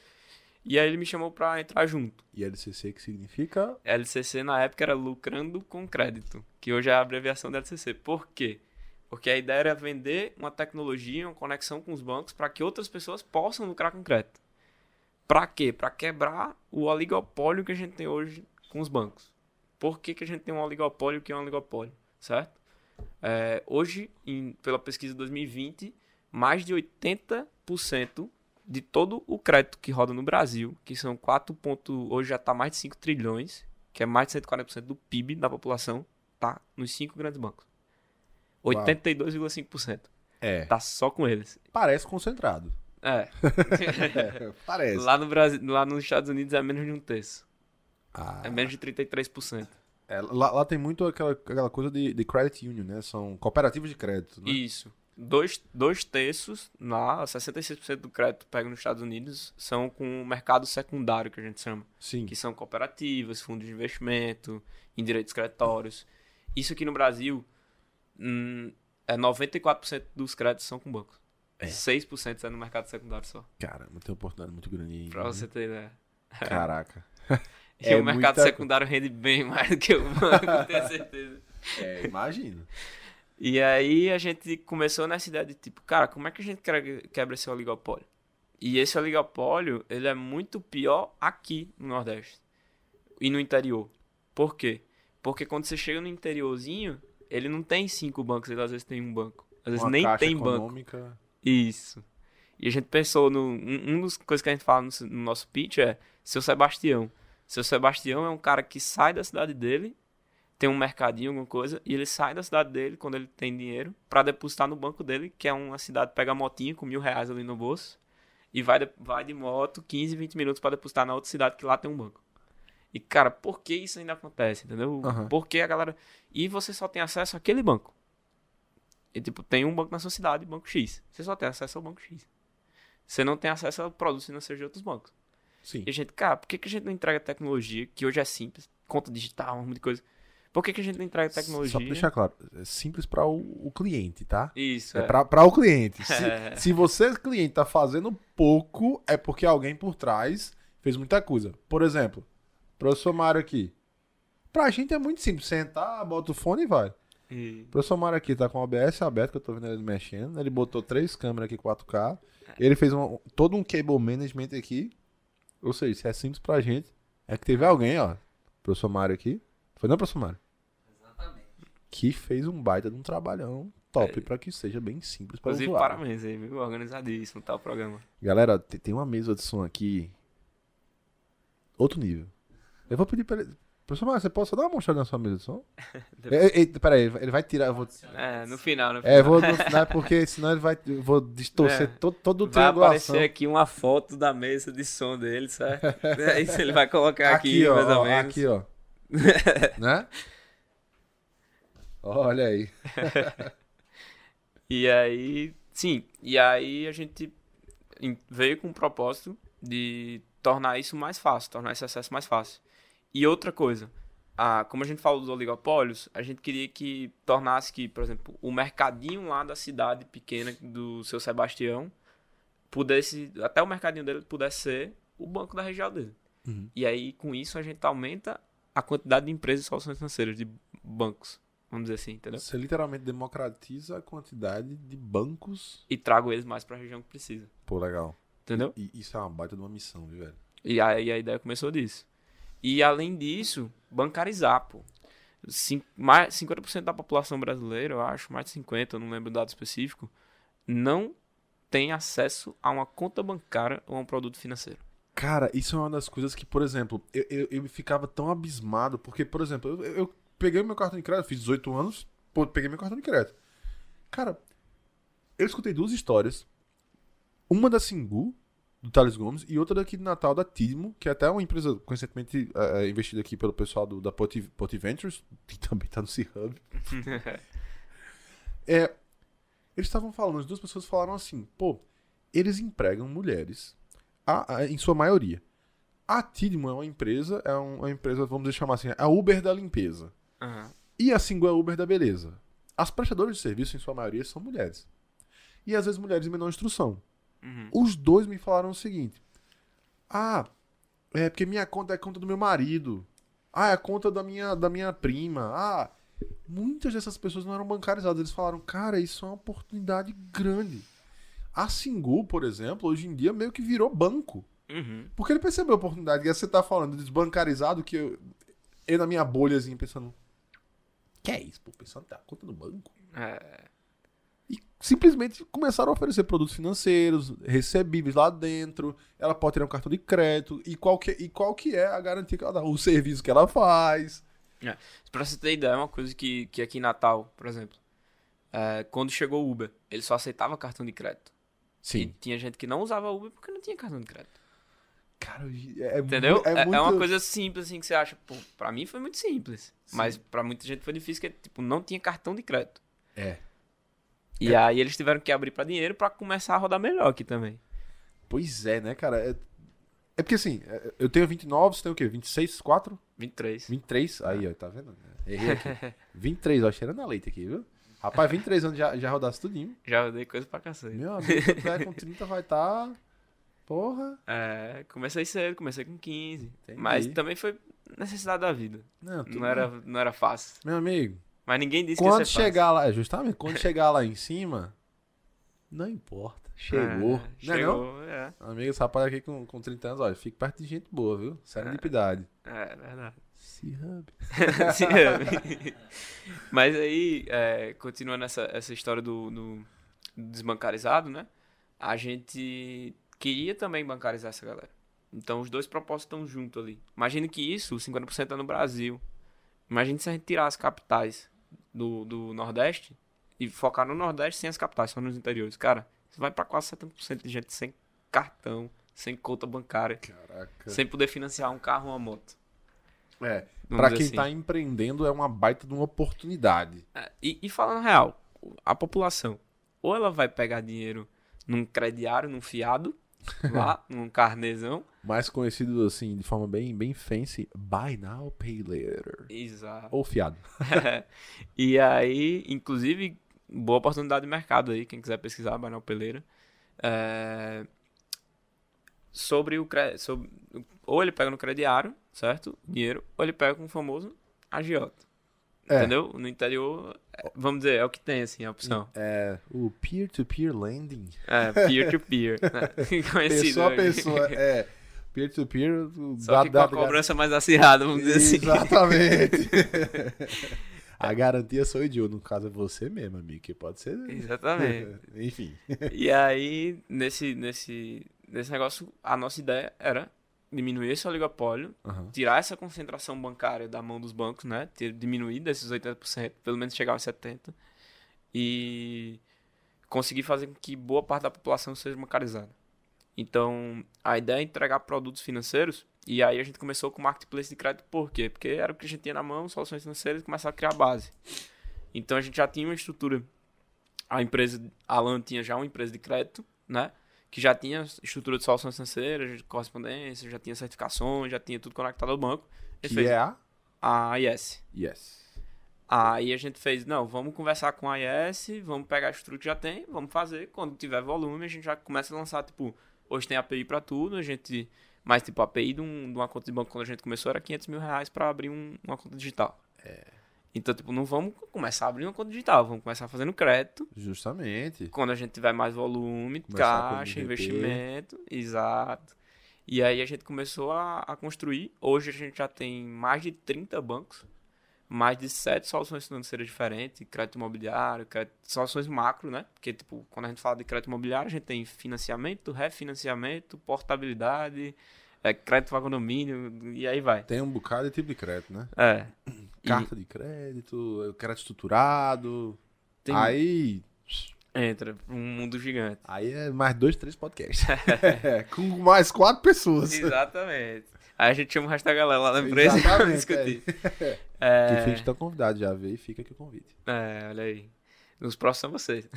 E aí ele me chamou pra entrar junto. E LCC que significa? LCC na época era lucrando com crédito, que hoje é a abreviação da LCC. Por quê? Porque a ideia era vender uma tecnologia, uma conexão com os bancos para que outras pessoas possam lucrar com crédito. Para quê? Para quebrar o oligopólio que a gente tem hoje com os bancos. Por que, que a gente tem um oligopólio que é um oligopólio? Certo? É, hoje, em- pela pesquisa de 2020, mais de 80% de todo o crédito que roda no Brasil, que são 4 ponto, hoje já está mais de 5 trilhões, que é mais de 140% do PIB da população, tá nos cinco grandes bancos. 82,5%. É. Tá só com eles. Parece concentrado. É. [laughs] É, parece. lá no Brasil, lá nos Estados Unidos é menos de um terço. Ah, É menos de 33%. é, lá, lá tem muito aquela, aquela coisa de, de credit union, né? São cooperativas de crédito. Né? Isso. Dois, dois terços, lá, 66% do crédito pego nos Estados Unidos, são com o mercado secundário, que a gente chama. Sim. Que são cooperativas, fundos de investimento, em direitos creditórios. Isso aqui no Brasil, hum, é 94% dos créditos são com bancos. É. 6% é no mercado secundário só. Caramba, tem uma oportunidade muito grande aí. Pra você ter ideia. Caraca. [laughs] E É o mercado muita- secundário rende bem [laughs] mais do que o banco, tenho certeza. É, imagino. E aí a gente começou nessa ideia de tipo, cara, como é que a gente quebra esse oligopólio? E esse oligopólio, ele é muito pior aqui no Nordeste e no interior. Por quê? Porque quando você chega no interiorzinho, ele não tem cinco bancos, ele às vezes tem um banco. Às vezes Uma nem tem banco. econômica. Isso. E a gente pensou no. Um, um dos coisas que a gente fala no, no nosso pitch é seu Sebastião. Seu Sebastião é um cara que sai da cidade dele, tem um mercadinho, alguma coisa, e ele sai da cidade dele quando ele tem dinheiro pra depositar no banco dele, que é uma cidade, pega a motinha com mil reais ali no bolso, e vai de, vai de moto 15, 20 minutos pra depositar na outra cidade que lá tem um banco. E, cara, por que isso ainda acontece, entendeu? Aham. Por que a galera. E você só tem acesso àquele banco. E, tipo, tem um banco na sua cidade, banco X. Você só tem acesso ao banco X. Você não tem acesso a produtos financeiros de outros bancos. Sim. E a gente, cara, por que, que a gente não entrega tecnologia, que hoje é simples, conta digital, um monte de coisa. Por que, que a gente não tecnologia? Só pra deixar claro, é simples para o, o cliente, tá? Isso, É, é. pra para o cliente. Se, [laughs] se você, cliente, tá fazendo pouco, é porque alguém por trás fez muita coisa. Por exemplo, professor Mário aqui. Pra gente é muito simples. Sentar, bota o fone e vai. E- O professor Mário aqui tá com o OBS aberto, que eu tô vendo ele mexendo. Ele botou três câmeras aqui 4K. Ele fez todo um cable management aqui. Ou seja, se é simples pra gente, é que teve alguém, ó. Professor Mário aqui. Foi não, professor Mário? Que fez um baita de um trabalhão top pra que seja bem simples para Inclusive, usuário. parabéns aí, viu? Organizadíssimo, tá o programa. Galera, te- tem uma mesa de som aqui. Outro nível. Eu vou pedir pra ele. Professor Mário, você pode só dar uma mostrada na sua mesa de som? [laughs] É, é, peraí, ele vai- vai tirar. Vou, É, no final, no é, final. eu vou, não [laughs] é porque senão ele vai. Eu vou distorcer É. todo, todo o Vai triangulação. aparecer aqui uma foto da mesa de som dele, certo? [laughs] É isso ele vai colocar aqui, ó, mais ou ó, menos. aqui, ó. né? Olha aí. [laughs] E aí, sim, e aí a gente veio com o propósito de tornar isso mais fácil, tornar esse acesso mais fácil. E outra coisa, a, como a gente falou dos oligopólios, a gente queria que tornasse que, por exemplo, o mercadinho lá da cidade pequena do seu Sebastião pudesse, até o mercadinho dele pudesse ser o banco da região dele. Uhum. E aí, com isso, a gente aumenta a quantidade de empresas de soluções financeiras, de bancos, vamos dizer assim, entendeu? Você literalmente democratiza a quantidade de bancos. E trago eles mais para a região que precisa, Pô, legal. entendeu? E isso é uma baita de uma missão, viu, velho? E aí a ideia começou disso. E além disso, bancarizar, pô. Cin- mais, 50% da população brasileira, eu acho, mais de 50%, eu não lembro o dado específico, não tem acesso a uma conta bancária ou a um produto financeiro. Cara, isso é uma das coisas que, por exemplo, eu, eu, eu ficava tão abismado, porque, por exemplo, eu, eu peguei meu cartão de crédito, fiz 18 anos, pô, peguei meu cartão de crédito. Cara, eu escutei duas histórias. Uma da Singu, do Thales Gomes, e outra daqui de Natal, da Tidmo, que é até uma empresa recentemente eh, eh, investida aqui pelo pessoal do, da Poti, Poti Ventures, que também tá no C-Hub. [laughs] É, eles estavam falando, as duas pessoas falaram assim, pô, eles empregam mulheres, a- a- em sua maioria. A Tidmo é uma empresa, é um- uma empresa, vamos dizer, chamar assim, a Uber da limpeza. Aham. E a Singu é Uber da beleza. As prestadoras de serviço, em sua maioria, são mulheres. E às vezes mulheres de menor instrução. Uhum. Os dois me falaram o seguinte: Ah, É, porque minha conta é a conta do meu marido. Ah, é a conta da minha, da minha prima. Ah, muitas dessas pessoas não eram bancarizadas. Eles falaram, cara, isso é uma oportunidade grande. A Singu, por exemplo, hoje em dia meio que virou banco. Uhum. Porque ele percebeu a oportunidade. E aí você tá falando desbancarizado que eu, eu na minha bolhazinha pensando. Que é isso, pô? Pensando tá conta no banco. É, E simplesmente começaram a oferecer produtos financeiros, recebíveis lá dentro. Ela pode ter um cartão de crédito. E qual que, e qual que é a garantia que ela dá? O serviço que ela faz. Pra você ter ideia, é uma coisa que, que aqui em Natal, por exemplo, é, quando chegou o Uber, ele só aceitava cartão de crédito. E tinha gente que não usava Uber porque não tinha cartão de crédito. Cara, é, Entendeu? mu- É, É, é muito... uma coisa simples, assim, que você acha, pô, pra mim foi muito simples. Mas pra muita gente foi difícil, que, tipo, não tinha cartão de crédito. É. E aí eles tiveram que abrir pra dinheiro pra começar a rodar melhor aqui também. Pois é, né, cara? É, é porque assim, é, eu tenho 29, você tem o quê? 26, 4? 23. 23? Aí, ó, tá vendo? Errei aqui. [laughs] 23, ó, cheirando a leite aqui, viu? Rapaz, 23 anos já, já rodasse tudinho. Já rodei coisa pra cacete. Meu amigo, com 30 vai estar. Tá... Porra. É, comecei cedo, comecei com 15. Entendi. Mas também foi necessidade da vida. Não, Não era, não era fácil. Meu amigo, Mas ninguém disse quando que ia ser fácil. chegar lá, é, justamente, quando chegar lá em cima, não importa. Chegou. É, Não é não? chegou, é. Amigo, esse rapaz aqui com, com 30 anos, olha, fica perto de gente boa, viu? Serendipidade. É, verdade. C-Hub. Sim, é. Mas aí, é, continuando essa, essa história do, do desbancarizado, né? A gente queria também bancarizar essa galera. Então os dois propósitos estão juntos ali. Imagine que isso, 50% é no Brasil. Imagine se a gente tirar as capitais do, do Nordeste e focar no Nordeste sem as capitais, só nos interiores. Cara, você vai pra quase 70% de gente sem cartão, sem conta bancária, Caraca. sem poder financiar um carro ou uma moto. É, dizer quem assim. tá empreendendo é uma baita de uma oportunidade. É, E, e falando real, a população, ou ela vai pegar dinheiro num crediário, num fiado, lá, [laughs] num carnezão. Mais conhecido assim, de forma bem, bem fancy, Buy Now, Pay Later. Exato. Ou fiado. [laughs] e aí, inclusive, boa oportunidade de mercado aí, quem quiser pesquisar, Banal Peleira. É, sobre o cre- sobre Ou ele pega no crediário, certo? Dinheiro, ou ele pega com o famoso agiota. É. Entendeu? No interior, vamos dizer, é o que tem, assim, a opção. É, o peer-to-peer lending. É, peer-to-peer. né? [laughs] Conhecido. Pessoa a pessoa, é. Peer-to-peer. Só dá- que com dá- a cobrança mais acirrada, vamos dizer assim. Exatamente. [laughs] a garantia sou eu, no caso é você mesmo, amigo, que pode ser. Exatamente. [laughs] Enfim. E aí, nesse, nesse, nesse negócio, a nossa ideia era diminuir esse oligopólio, Aham. tirar essa concentração bancária da mão dos bancos, né? Ter, diminuir desses 80%, pelo menos chegar aos 70%, e conseguir fazer com que boa parte da população seja bancarizada. Então, a ideia é entregar produtos financeiros, e aí a gente começou com o marketplace de crédito, por quê? Porque era o que a gente tinha na mão, soluções financeiras, e começar a criar base. Então, a gente já tinha uma estrutura, a empresa, a Alan tinha já uma empresa de crédito, né? Que já tinha estrutura de soluções financeiras, de correspondência, já tinha certificações, já tinha tudo conectado ao banco. A gente Que fez é a a IS. Yes. Aí a gente fez, não, vamos conversar com a IS, vamos pegar a estrutura que já tem, vamos fazer. Quando tiver volume, a gente já começa a lançar, tipo, hoje tem API pra tudo, a gente. Mas, tipo, a API de, um- de uma conta de banco quando a gente começou era 500 mil reais pra abrir um- uma conta digital. Então, tipo, não vamos começar a abrir uma conta digital, vamos começar fazendo crédito. Justamente. Quando a gente tiver mais volume, Começar com caixa, investimento, exato. E aí a gente começou a, a construir. Hoje a gente já tem mais de 30 bancos, mais de 7 soluções financeiras diferentes, crédito imobiliário, crédito, soluções macro, né? Porque, tipo, quando a gente fala de crédito imobiliário, a gente tem financiamento, refinanciamento, portabilidade, é, crédito para condomínio, e aí vai. Tem um bocado de tipo de crédito, né? É. E [clears throat] Carta de crédito, crédito estruturado. tem- Aí. entra um mundo gigante. Aí é mais dois, três podcasts. [laughs] [laughs] Com mais quatro pessoas. Exatamente. Aí a gente chama o resto da galera lá na empresa pra Exatamente, discutir. [laughs] Que É, fique estão convidados, já veio e fica aqui o convite. é, olha aí. Os próximos são vocês.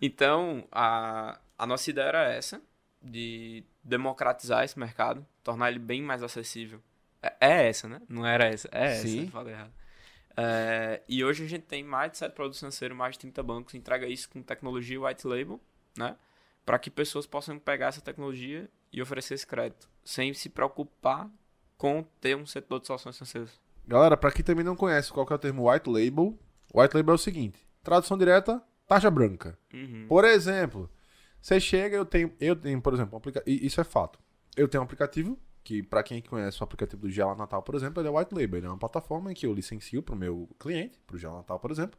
então, a, a nossa ideia era essa, de democratizar esse mercado, tornar ele bem mais acessível. É, é essa, né? Não era essa. É Sim. essa, falei errado. É, e hoje a gente tem mais de 7 produtos financeiros, mais de 30 bancos, entrega isso com tecnologia white label, né? Para que pessoas possam pegar essa tecnologia e oferecer esse crédito, sem se preocupar com ter um setor de soluções financeiras. Galera, pra quem também não conhece qual que é o termo white label, white label é o seguinte: tradução direta, taxa branca. Uhum. Por exemplo, você chega, eu tenho, eu tenho, por exemplo, um aplica... isso é fato. Eu tenho um aplicativo que, pra quem conhece o aplicativo do Gela Natal, por exemplo, ele é white label. Ele é uma plataforma em que eu licencio pro meu cliente, pro Gela Natal, por exemplo,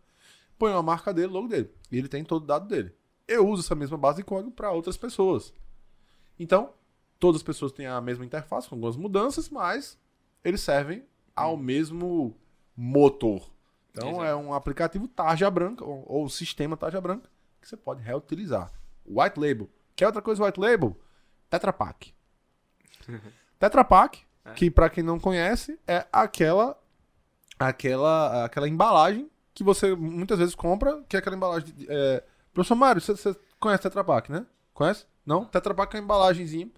ponho a marca dele, logo dele, e ele tem todo o dado dele. Eu uso essa mesma base de código para outras pessoas. Então, todas as pessoas têm a mesma interface, com algumas mudanças, mas eles servem ao mesmo motor. Então, Exato. é um aplicativo tarja branca, ou, ou sistema tarja branca, que você pode reutilizar. White Label. Quer outra coisa White Label? Tetra Pak. [laughs] Tetra Pak, que para quem não conhece, é aquela aquela aquela embalagem que você muitas vezes compra, que é aquela embalagem de, é... Professor Mário, você, você conhece Tetra Pak, né? Conhece? Não? Tetra Pak é uma embalagenzinha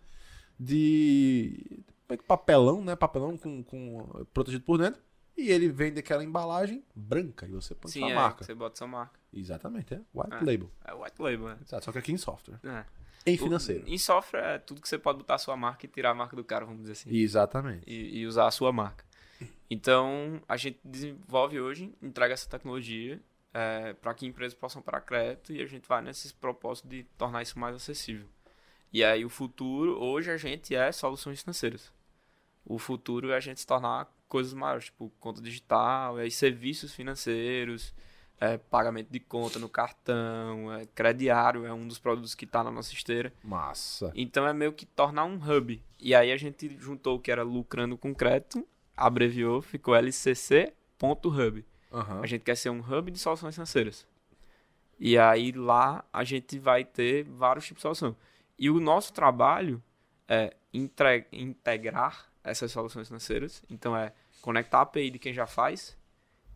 de meio que papelão, né? Papelão com, com protegido por dentro. E ele vende aquela embalagem branca e você põe Sim, sua é, marca. você bota sua marca. Exatamente, é White É. Label. É white label, né? Exato, só que aqui em software. É. Em financeiro. Em software é tudo que você pode botar a sua marca e tirar a marca do cara, vamos dizer assim. Exatamente. E, e usar a sua marca. Então, a gente desenvolve hoje, entrega essa tecnologia para que empresas possam parar crédito e a gente vai nesses propósitos de tornar isso mais acessível. E aí o futuro, hoje a gente é soluções financeiras. O futuro é a gente se tornar coisas maiores, tipo conta digital, é, serviços financeiros, é, pagamento de conta no cartão, é, crediário é um dos produtos que está na nossa esteira. Massa. Então é meio que tornar um hub. E aí a gente juntou o que era lucrando com crédito, abreviou, ficou LCC.hub. Aham. A gente quer ser um hub de soluções financeiras. E aí lá a gente vai ter vários tipos de solução. E o nosso trabalho é integrar essas soluções financeiras. Então é conectar a API de quem já faz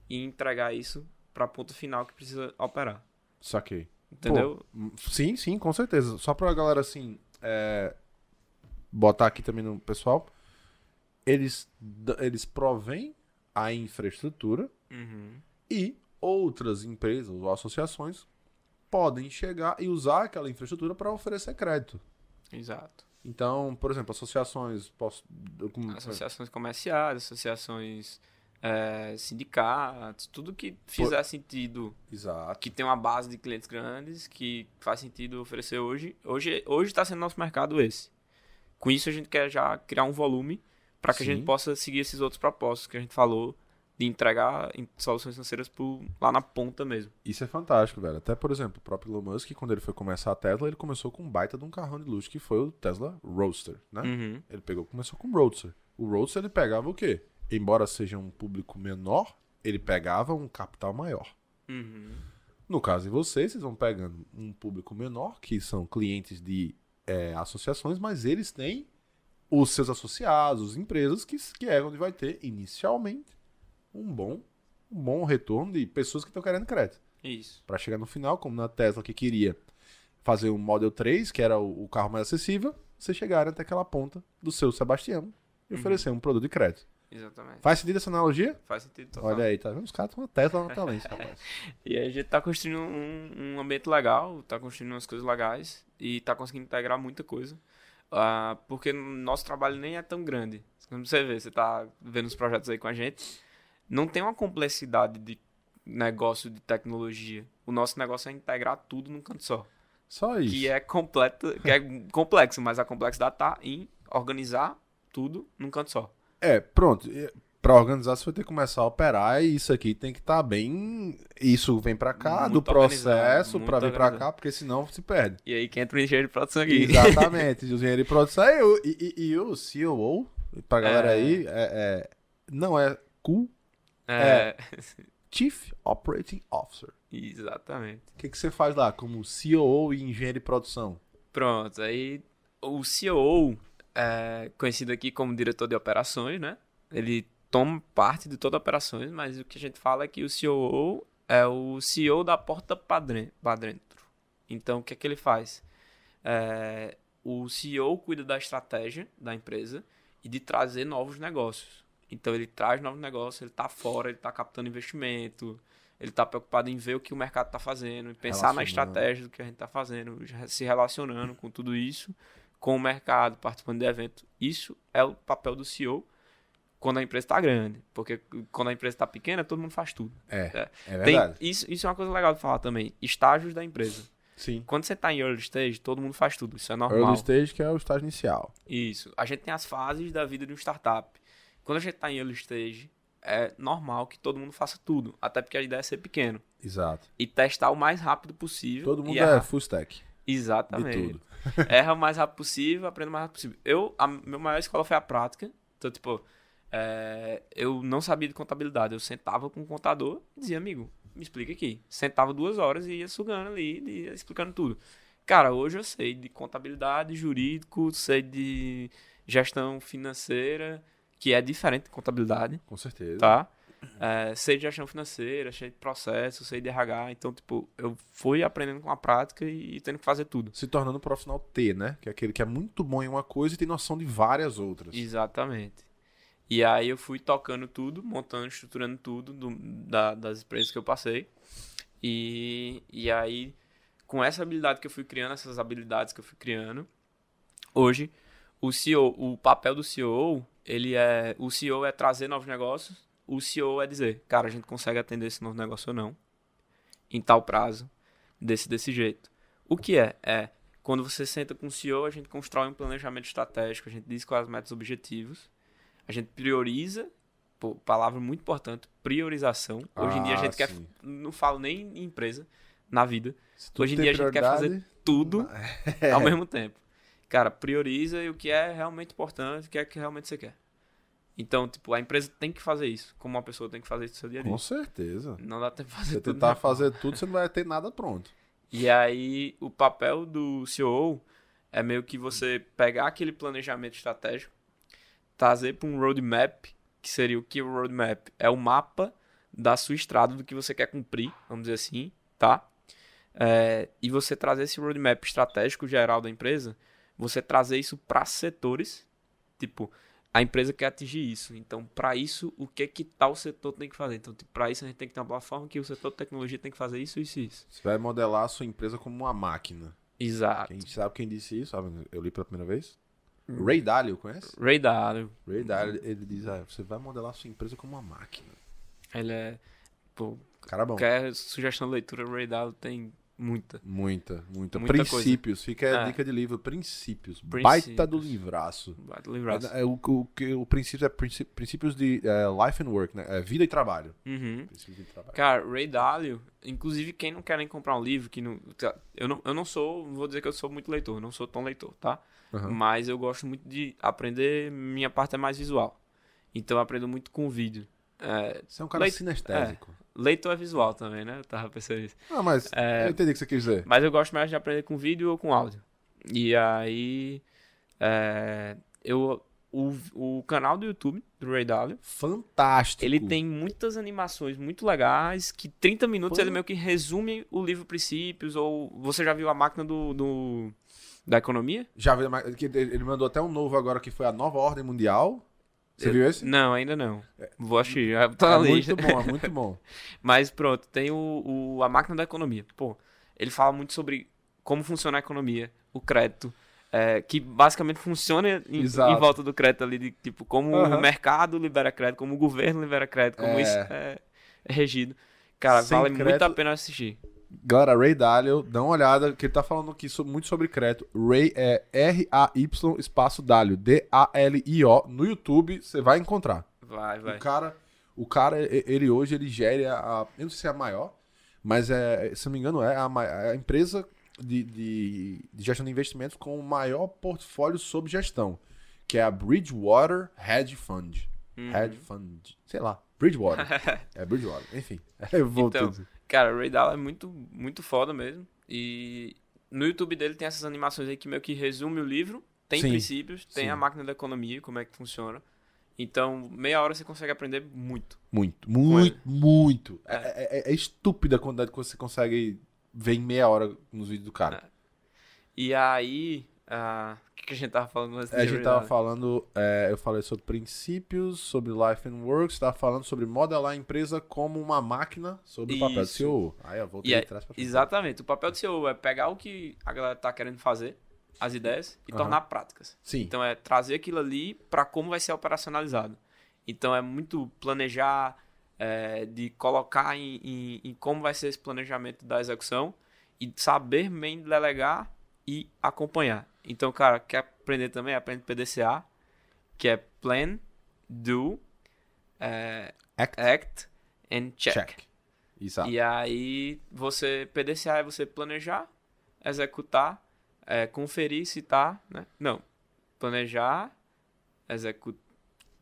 e entregar isso para a ponta final que precisa operar. Saquei. Entendeu? Hum, Sim, sim, com certeza. Só pra galera, assim, é, botar aqui também no pessoal. Eles, eles provêm a infraestrutura Uhum. e outras empresas ou associações podem chegar e usar aquela infraestrutura para oferecer crédito. Exato. Então, por exemplo, associações. Posso, associações comerciais, associações é, sindicatos, tudo que fizer sentido, Exato. que tem uma base de clientes grandes, que faz sentido oferecer hoje. Hoje hoje está sendo nosso mercado esse. Com isso a gente quer já criar um volume para que Sim. a gente possa seguir esses outros propósitos que a gente falou de entregar soluções financeiras pro, lá na ponta mesmo. Isso é fantástico, velho. Até, por exemplo, o próprio Elon Musk, quando ele foi começar a Tesla, ele começou com um baita de um carrão de luxo, que foi o Tesla Roadster, né? Uhum. Ele pegou, começou com o Roadster. O Roadster ele pegava o quê? Embora seja um público menor, ele pegava um capital maior. Uhum. No caso de vocês, vocês vão pegando um público menor, que são clientes de é, associações, mas eles têm os seus associados, empresas, que, que é onde vai ter, inicialmente, um bom, um bom retorno de pessoas que estão querendo crédito. Isso. Para chegar no final, como na Tesla que queria fazer um Model 3, que era o, o carro mais acessível, vocês chegaram até aquela ponta do seu Sebastião e oferecer um produto de crédito. Exatamente. Faz sentido essa analogia? Faz sentido total. Olha aí, tá vendo? Os caras estão uma Tesla na talência, rapaz. [laughs] E a gente tá construindo um, um ambiente legal, tá construindo umas coisas legais e tá conseguindo integrar muita coisa. Ah, porque nosso trabalho nem é tão grande. Como você vê, você tá vendo os projetos aí com a gente, não tem uma complexidade de negócio de tecnologia. O nosso negócio é integrar tudo num canto só. Só isso. Que é completo, que é complexo, mas a complexidade tá em organizar tudo num canto só. É, pronto. E Pra organizar, você vai ter que começar a operar e isso aqui tem que estar bem. Isso vem pra cá, Muito do processo muito vir pra organizado. cá, porque senão se perde. E aí que entra o engenheiro de produção aqui. Exatamente. o engenheiro de produção e o, e, e- e o COO, pra galera É. aí, é, é- não é Q, É, [laughs] Chief Operating Officer. exatamente. O que, que você faz lá como COO e engenheiro de produção? Pronto, aí o CEO, é conhecido aqui como diretor de operações, né? Ele toma parte de todas as operações, mas o que a gente fala é que o CEO é o CEO da porta pra dentro. Então, o que é que ele faz? É, o CEO cuida da estratégia da empresa e de trazer novos negócios. Então, ele traz novos negócios, ele está fora, ele está captando investimento, ele está preocupado em ver o que o mercado está fazendo, e pensar na estratégia do que a gente está fazendo, se relacionando com tudo isso, com o mercado, participando de evento. Isso é o papel do CEO quando a empresa está grande. Porque quando a empresa está pequena, todo mundo faz tudo. É, É. é Tem- verdade. isso, isso é uma coisa legal de falar também. Estágios da empresa. Sim. Quando você está em early stage, todo mundo faz tudo. Isso é normal. Early stage, que é o estágio inicial. Isso. A gente tem as fases da vida de um startup. Quando a gente está em early stage, é normal que todo mundo faça tudo. Até porque a ideia é ser pequeno. Exato. E testar o mais rápido possível. Todo mundo é full stack. Exatamente. [laughs] Erra o mais rápido possível, aprenda o mais rápido possível. Eu, a minha maior escola foi a prática. Então, tipo, é, eu não sabia de contabilidade. Eu sentava com o contador e dizia, amigo, me explica aqui. Sentava duas horas e ia sugando ali, e ia explicando tudo. Cara, hoje eu sei de contabilidade, jurídico, sei de gestão financeira, que é diferente de contabilidade Com certeza. tá? É, sei de gestão financeira, sei de processo, sei de RH. Então, tipo, eu fui aprendendo com a prática e, e tendo que fazer tudo. Se tornando um profissional T, né? Que é aquele que é muito bom em uma coisa e tem noção de várias outras. Exatamente. E aí eu fui tocando tudo, montando, estruturando tudo do- da- das empresas que eu passei. E, e aí, com essa habilidade que eu fui criando, essas habilidades que eu fui criando, hoje, o CEO, o papel do CEO, ele é. O CEO é trazer novos negócios, o CEO é dizer, cara, a gente consegue atender esse novo negócio ou não, em tal prazo, desse, desse jeito. O que é? É quando você senta com o CEO, a gente constrói um planejamento estratégico, a gente diz quais as metas objetivos, a gente prioriza, pô, palavra muito importante, priorização. Hoje em dia a Ah, gente quer, sim. não falo nem em empresa, na vida, Hoje em dia a gente quer fazer tudo [laughs] É. ao mesmo tempo. Cara, prioriza e o que é realmente importante, o que é que realmente você quer. Então, tipo, a empresa tem que fazer isso, como uma pessoa tem que fazer isso no seu dia a dia. Com certeza. Não dá tempo de fazer Você tudo. tentar né? fazer tudo, você não vai ter nada pronto. E aí, o papel do CEO é meio que você pegar aquele planejamento estratégico, trazer para um roadmap, que seria o que o roadmap? É o mapa da sua estrada, do que você quer cumprir, vamos dizer assim, tá? É, e você trazer esse roadmap estratégico geral da empresa, você trazer isso para setores, tipo, a empresa quer atingir isso. Então, para isso, o que que tal setor tem que fazer? Então, tipo, para isso a gente tem que ter uma plataforma que o setor de tecnologia tem que fazer isso, isso e isso. Você vai modelar a sua empresa como uma máquina. Exato. Quem sabe quem disse isso? Sabe? Eu li pela primeira vez. Hum. Ray Dalio, conhece? Ray Dalio, Ray Dalio, ele diz, ah, você vai modelar a sua empresa como uma máquina. ele é. Pô, Cara bom. qualquer sugestão de leitura, Ray Dalio tem muita. Muita, muita. Muita princípios. Fica a É. dica de livro. Princípios. Princípios. Baita do livraço. Vai do livraço. É, é, o, o, o princípio é princí- princípios de é, life and work, né? É vida e trabalho. Uhum. Princípios de trabalho. Cara, Ray Dalio, inclusive quem não quer nem comprar um livro, que não, eu não, eu não sou, vou dizer que eu sou muito leitor, não sou tão leitor, tá? Aham. Mas eu gosto muito de aprender, minha parte é mais visual. Então eu aprendo muito com vídeo. É, Você é um cara Leit- sinestésico. Leitor é visual também, né? Eu tava pensando isso. Ah, mas É. eu entendi o que você quis dizer. Mas eu gosto mais de aprender com vídeo ou com áudio. E aí. é, eu, o, o canal do YouTube do Ray Dalio. Fantástico. Ele tem muitas animações muito legais que 30 minutos Pô. ele meio que resume o livro Princípios ou você já viu a máquina do, do- da economia? Já ele mandou até um novo agora que foi a nova ordem mundial. Você viu esse? Não, ainda não. Vou assistir, tá é muito bom, é [laughs] muito bom. Mas pronto, tem o, o- a máquina da economia. Pô, ele fala muito sobre como funciona a economia, o crédito, é, que basicamente funciona em, em volta do crédito ali, de tipo, como Aham. o mercado libera crédito, como o governo libera crédito, como É. isso é, é regido. Cara, Sem vale muito crédito- a pena assistir. Galera, Ray Dalio, dá uma olhada, que ele tá falando aqui muito sobre crédito. Ray é R-A-Y espaço Dalio, D-A-L-I-O. No YouTube, você vai encontrar. Vai, vai. O cara, o cara, ele hoje, ele gera a. Eu não sei se é a maior, mas é, se não me engano, é a, é a empresa de, de, de gestão de investimentos com o maior portfólio sob gestão, que é a Bridgewater Hedge Fund. Uhum. Hedge Fund, sei lá. Bridgewater. [laughs] é Bridgewater, enfim. [laughs] Eu vou Então, tudo. Cara, o Ray Dalio é muito, muito foda mesmo. E no YouTube dele tem essas animações aí que meio que resume o livro. Tem Sim, princípios, tem sim. a máquina da economia, como é que funciona. Então, meia hora você consegue aprender muito. Muito, muito, muito. É, é- é- é estúpida a quantidade que você consegue ver em meia hora nos vídeos do cara. E aí, ah, o que, que a gente tava falando antes É, a gente tava falando, é, eu falei sobre princípios, sobre life and work, você tava falando sobre modelar a empresa como uma máquina sobre o papel Isso. CEO. Aí eu voltei E aí, de trás pra. Exatamente. O papel do CEO é pegar o que a galera tá querendo fazer, as ideias e Aham. tornar práticas. Sim. Então é trazer aquilo ali para como vai ser operacionalizado. Então é muito planejar, é, de colocar em, em- em como vai ser esse planejamento da execução e saber bem delegar e acompanhar. Então, cara, quer aprender também? Aprende PDCA, que é Plan, Do, é, Act. Act and Check. Check. Exato. E aí, você, PDCA é você planejar, executar, é, conferir se tá, né? Não, planejar, executar,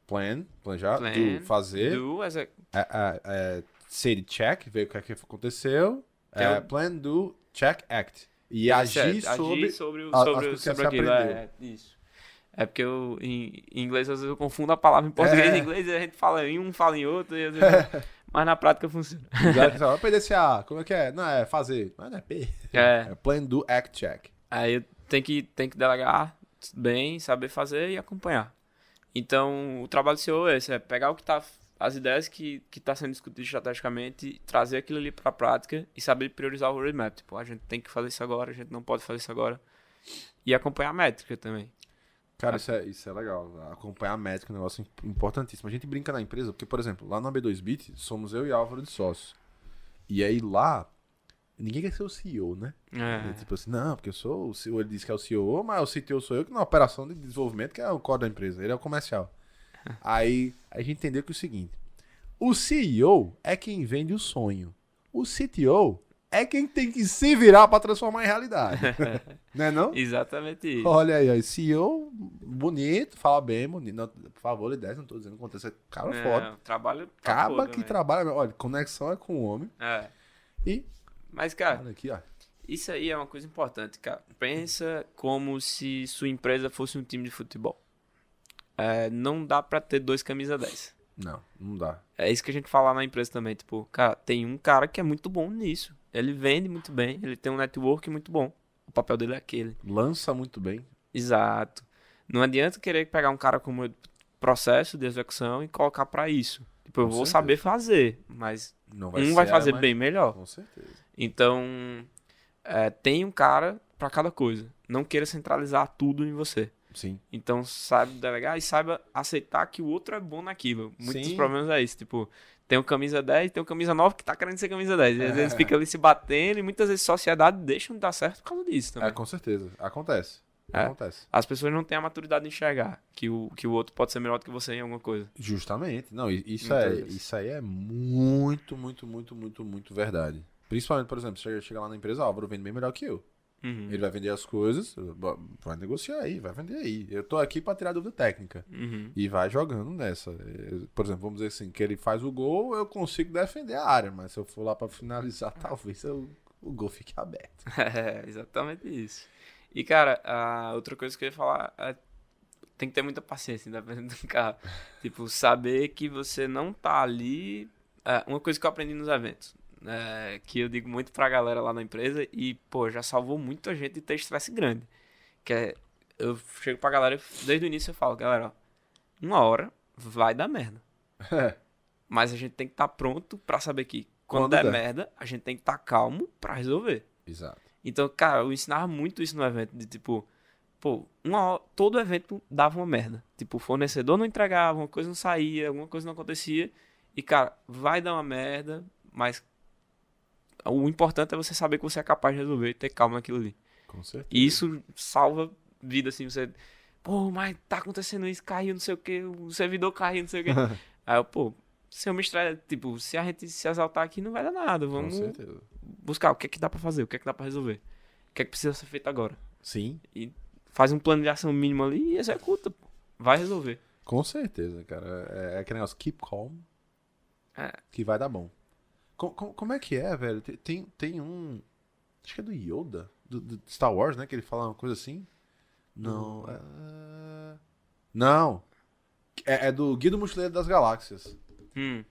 Plan, planejar, Plan, do, fazer, do, exec... é, é, é, say check, ver o que, é que aconteceu, é, o- plan, do, check, act. E agir certo, sobre... agir sobre, o- a- sobre, sobre aquilo. É, isso. É porque eu, em, em inglês, às vezes eu confundo a palavra em português É. e em inglês, e a gente fala em um, fala em outro, e às vezes... [laughs] mas na prática funciona. Exato, que você fala, PDCA, como é que é? Não, é fazer. Mas não é P. É. É plan, do, act, check. Aí tem que, tem que delegar bem, saber fazer e acompanhar. Então, o trabalho do CEO é esse, é pegar o que tá, as ideias que, que tá sendo discutido estrategicamente, trazer aquilo ali pra prática e saber priorizar o roadmap. Tipo, a gente tem que fazer isso agora, a gente não pode fazer isso agora. E acompanhar a métrica também. Cara, isso é, isso é legal. Acompanhar a métrica é um negócio im- importantíssimo. A gente brinca na empresa, porque, por exemplo, lá na B2Bit, somos eu e Álvaro de sócios. E aí lá, ninguém quer ser o CEO, né? É tipo assim, não, porque eu sou o CEO, ele diz que é o CEO, mas o CTO sou eu, que na operação de desenvolvimento, que é o core da empresa, ele é o comercial. Aí a gente entendeu que é o seguinte: o CEO é quem vende o sonho. O CTO é quem tem que se virar pra transformar em realidade. [laughs] né não? Exatamente isso. Olha aí, ó, CEO bonito, fala bem, bonito. Não, por favor, ideias, não tô dizendo que acontece. Cara É, foda. trabalho tá Acaba que velho. trabalha. Olha, conexão é com o homem. É. E. Mas, cara, Olha aqui, ó. Isso aí é uma coisa importante, cara. Pensa como se sua empresa fosse um time de futebol. É, não dá pra ter dois camisa 10. Não, não dá. É isso que a gente fala na empresa também. Tipo, cara, tem um cara que é muito bom nisso. Ele vende muito bem, ele tem um network muito bom. O papel dele é aquele. Lança muito bem. Exato. Não adianta querer pegar um cara como processo de execução e colocar pra isso. Tipo, eu Com vou certeza. saber fazer, mas Não um vai fazer bem melhor. Com certeza. Então, é, tem um cara pra cada coisa. Não queira centralizar tudo em você. Sim. Então, saiba delegar e saiba aceitar que o outro é bom naquilo. Muitos dos Sim. problemas é isso. Tipo, tem um camisa 10, tem um camisa 9 que tá querendo ser camisa 10. E às É. vezes fica ali se batendo e muitas vezes sociedade deixa de dar certo por causa disso também. É, com certeza. Acontece. É. Acontece. As pessoas não têm a maturidade de enxergar que o, que o outro pode ser melhor do que você em alguma coisa. Justamente. Não, isso, Muitas é, vezes. isso aí é muito, muito, muito, muito, muito verdade. Principalmente, por exemplo, chega, chega lá na empresa, o Álvaro vende bem melhor que eu. Uhum. Ele vai vender as coisas, vai negociar aí, vai vender aí. Eu tô aqui pra tirar dúvida técnica. Uhum. E vai jogando nessa. Por exemplo, vamos dizer assim, que ele faz o gol, eu consigo defender a área, mas se eu for lá pra finalizar, [laughs] talvez eu- o gol fique aberto. [laughs] É, exatamente isso. E, cara, a outra coisa que eu ia falar é tem que ter muita paciência, independente do carro. tipo, saber que você não tá ali. é, uma coisa que eu aprendi nos eventos, é, que eu digo muito pra galera lá na empresa, e, pô, já salvou muita gente de ter estresse grande. Que é, eu chego pra galera, desde o início eu falo, galera, ó, uma hora vai dar merda. É. Mas a gente tem que estar pronto pra saber que quando, Quando der, der. merda, a gente tem que estar calmo pra resolver. Exato. Então, cara, eu ensinava muito isso no evento, de tipo, pô, uma hora, todo evento dava uma merda. Tipo, o fornecedor não entregava, uma coisa não saía, alguma coisa não acontecia. E, cara, vai dar uma merda, mas o importante é você saber que você é capaz de resolver e ter calma naquilo ali. Com certeza. E isso salva vida, assim, você. Pô, mas tá acontecendo isso, caiu, não sei o que, o servidor caiu, não sei o que. [laughs] Aí eu, pô, se eu me estresse, tipo, se a gente se exaltar aqui, não vai dar nada. Com Vamos certeza. buscar o que é que dá pra fazer, o que é que dá pra resolver. O que é que precisa ser feito agora. Sim, Faz um plano de ação mínimo ali e executa, pô. Vai resolver. com certeza, cara. É, é aquele negócio, keep calm, É. que vai dar bom. Co- co- como é que é, velho? Tem, tem, um. Acho que é do Yoda, do, do Star Wars, né? Que ele fala uma coisa assim. Não. é- Não. É, é do Guia do Mochileiro das Galáxias. Hum.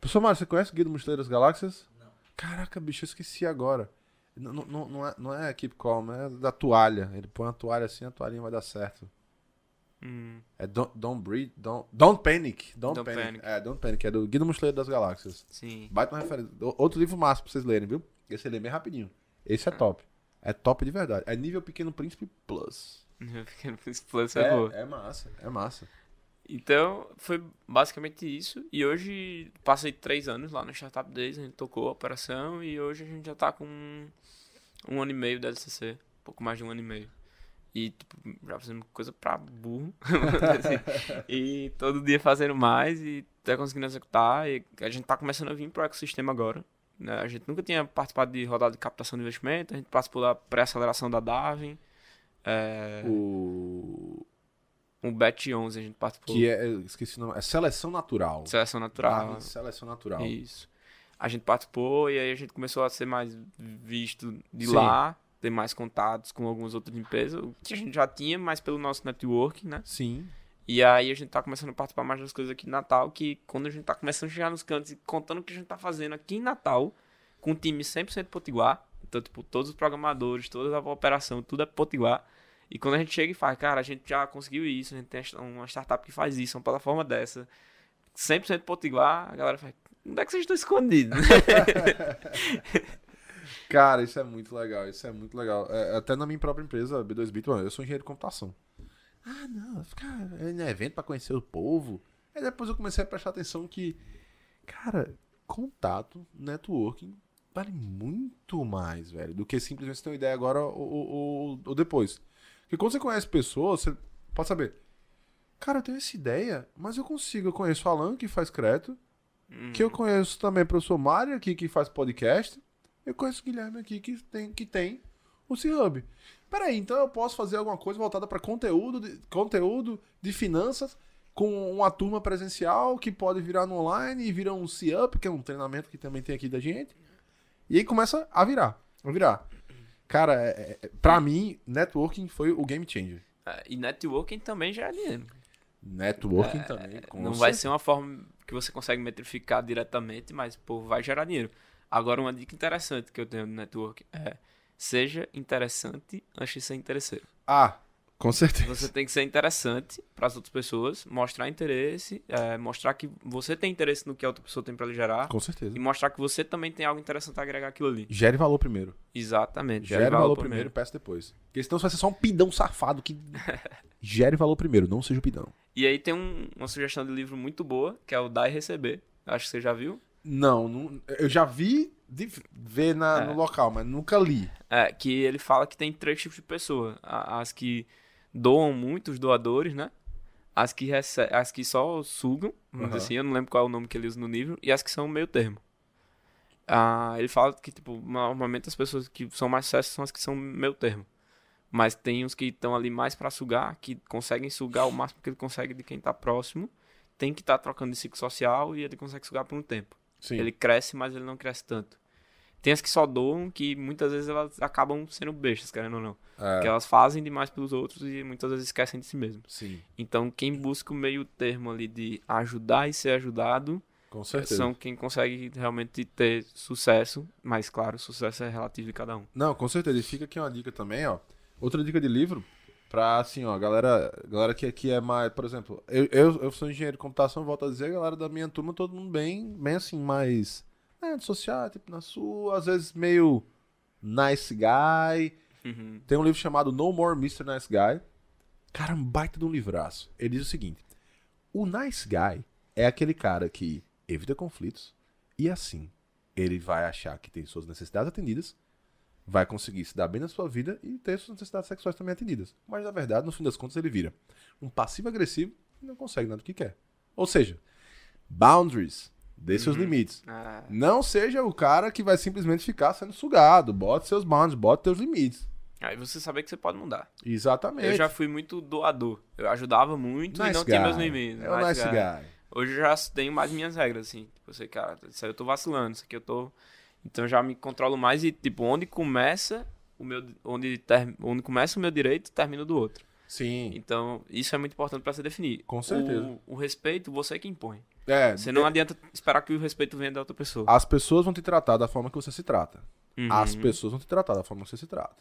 Professor Mário, você conhece o Guia do Mochileiro das Galáxias? Não. Caraca, bicho, eu esqueci agora. Não, não- não, não, é, não é Keep Calm, é da toalha. Ele põe a toalha assim, a toalhinha vai dar certo. Hum. É Don't, don't Breathe, don't, don't Panic. Don't, Don't panic. Panic. É, Don't Panic, é do Guia do Mochileiro das Galáxias. Sim. Baita uma referência. Outro livro massa pra vocês lerem, viu? Esse é bem rapidinho. Esse é top. É top de verdade. É nível Pequeno Príncipe Plus. Pequeno Príncipe Plus é, boa. é massa, é massa. Então, foi basicamente isso. E hoje, passei três anos lá no Startup Days, a gente tocou a operação e hoje a gente já tá com um, um ano e meio da LCC. Um pouco mais de um ano e meio. E, tipo, já fazendo coisa pra burro. [laughs] assim. e todo dia fazendo mais e tá conseguindo executar. E a gente tá começando a vir pro ecossistema agora. Né? A gente nunca tinha participado de rodada de captação de investimento. A gente participou da pré-aceleração da Darwin. É... O... Um Bet 11 a gente participou. Que é, esqueci o nome, é Seleção Natural. Seleção Natural. Darwin Seleção Natural. Isso. A gente participou e aí a gente começou a ser mais visto de Sim. lá, ter mais contatos com algumas outras empresas, o que a gente já tinha, mas pelo nosso network, né? Sim. E aí a gente tá começando a participar mais das coisas aqui em Natal, que quando a gente tá começando a chegar nos cantos e contando o que a gente tá fazendo aqui em Natal, com um time 100% potiguar, então, tipo, todos os programadores, toda a operação, tudo é potiguar. E quando a gente chega e faz, cara, a gente já conseguiu isso, a gente tem uma startup que faz isso, uma plataforma dessa, 100% potiguar, a galera faz, onde é que vocês estão escondidos? [laughs] Cara, isso é muito legal, isso é muito legal. É, até na minha própria empresa, B2Bit, mano, eu sou engenheiro de computação. Ah, não, ficar em evento pra conhecer o povo. Aí depois eu comecei a prestar atenção que, cara, contato, networking, vale muito mais, velho, do que simplesmente ter uma ideia agora ou, ou, ou- depois. Porque quando você conhece pessoas, você pode saber, cara, eu tenho essa ideia, mas eu consigo, eu conheço o Alan que faz crédito, que eu conheço também o professor Mário aqui que faz podcast. Eu conheço o Guilherme aqui que tem, que tem o C-Hub. Peraí, então eu posso fazer alguma coisa voltada para conteúdo, de, conteúdo de finanças com uma turma presencial que pode virar no online e vira um C-Up, que é um treinamento que também tem aqui da gente. E aí começa a virar. A virar. Cara, é, é, pra mim, networking foi o game changer. É, e networking também já é dinheiro. Networking também. com não vai certeza. ser uma forma que você consegue metrificar diretamente, mas pô, vai gerar dinheiro. Agora, uma dica interessante que eu tenho no network é seja interessante antes de ser interesseiro. Ah, com certeza. Você tem que ser interessante para as outras pessoas, mostrar interesse, é, mostrar que você tem interesse no que a outra pessoa tem para lhe gerar Com certeza. e mostrar que você também tem algo interessante a agregar aquilo ali. Gere valor primeiro. Exatamente. Gere, valor, primeiro, peça depois. Porque senão você vai ser só um pidão safado que [laughs] gere valor primeiro, não seja o pidão. E aí tem um- uma sugestão de livro muito boa, que é o Dar e Receber. Acho que você já viu. Não, não- eu já vi de ver na, É. no local, mas nunca li. É, que ele fala que tem três tipos de pessoa. As que doam muito, os doadores, né? As que, rece- as que só sugam, vamos assim, eu não lembro qual é o nome que ele usa no livro, e as que são meio termo. Ah, ele fala que, tipo, normalmente as pessoas que são mais sucesso são as que são meio termo. Mas tem uns que estão ali mais pra sugar, que conseguem sugar o máximo que ele consegue de quem tá próximo. Tem que estar trocando de ciclo social e ele consegue sugar por um tempo. Sim. Ele cresce, mas ele não cresce tanto. Tem as que só doam, que muitas vezes elas acabam sendo bestas, querendo ou não. É, Que elas fazem demais pelos outros e muitas vezes esquecem de si mesmo. Sim, Então, quem busca o meio termo ali de ajudar e ser ajudado, são quem consegue realmente ter sucesso. Mas, claro, o sucesso é relativo de cada um. Não, com certeza. E fica aqui uma dica também, ó. Outra dica de livro, pra assim, ó, galera, galera que aqui é mais, por exemplo, eu, eu, eu sou engenheiro de computação, volto a dizer, a galera da minha turma, todo mundo bem, bem assim, mais né, social, tipo, na sua, às vezes meio nice guy. Uhum. Tem um livro chamado No More Mr. Nice Guy. Cara, um baita de um livraço. Ele diz o seguinte: o nice guy é aquele cara que evita conflitos e assim ele vai achar que tem suas necessidades atendidas, vai conseguir se dar bem na sua vida e ter suas necessidades sexuais também atendidas. Mas na verdade, no fim das contas, ele vira um passivo agressivo e não consegue nada do que quer. Ou seja, boundaries, dê seus limites. Ah, Não seja o cara que vai simplesmente ficar sendo sugado. Bote seus boundaries, bote seus limites. aí você saber que você pode mudar. Exatamente. Eu já fui muito doador. Eu ajudava muito e não tinha meus limites. É o nice guy. Hoje eu já tenho mais minhas regras, assim. Tipo, sei, cara, isso aí eu tô vacilando, isso aqui eu tô. Então eu já me controlo mais e, tipo, onde começa o meu. Onde, ter... onde começa o meu direito, termina o do outro. Sim, Então, isso é muito importante pra se definir. Com certeza. O, o respeito, você que impõe. é. Você não adianta esperar que o respeito venha da outra pessoa. As pessoas vão te tratar da forma que você se trata. Uhum. As pessoas vão te tratar da forma que você se trata.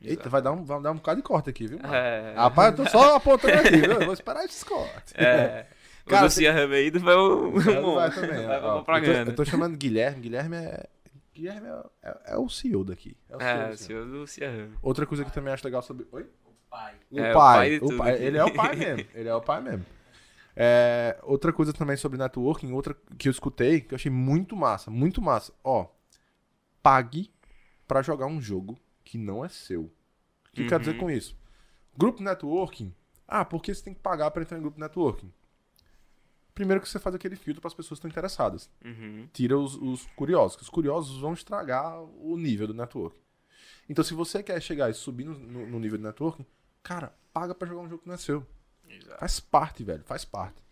Eita, vai dar, um, vai dar um bocado de corte aqui, viu? mano? É. Rapaz, eu tô só apontando aqui, viu? Eu vou esperar esses cortes. É. [laughs] Cara, o Lucia Remeído foi o. Vai [laughs] também. Vai ó. pra eu, tô, eu tô chamando Guilherme. Guilherme é Guilherme é, é- é o CEO daqui. É o CEO, É, o senhor do Ciarrame. Outra coisa que também acho legal sobre. Oi? O pai. O É, o pai. pai de o tudo pai, ele é o pai mesmo. Ele é o pai mesmo. É, outra coisa também sobre networking, outra que eu escutei, que eu achei muito massa, muito massa. Ó, pague pra jogar um jogo que não é seu. O que eu quero dizer Uhum. com isso? Grupo networking. Ah, por que você tem que pagar pra entrar em grupo networking? Primeiro que você faz aquele filtro para as pessoas que estão interessadas. Uhum. Tira os, os curiosos, que os curiosos vão estragar o nível do networking. Então, se você quer chegar e subir no, no- no nível do networking, cara, paga pra jogar um jogo que não é seu. Exato. Faz parte, velho, faz parte.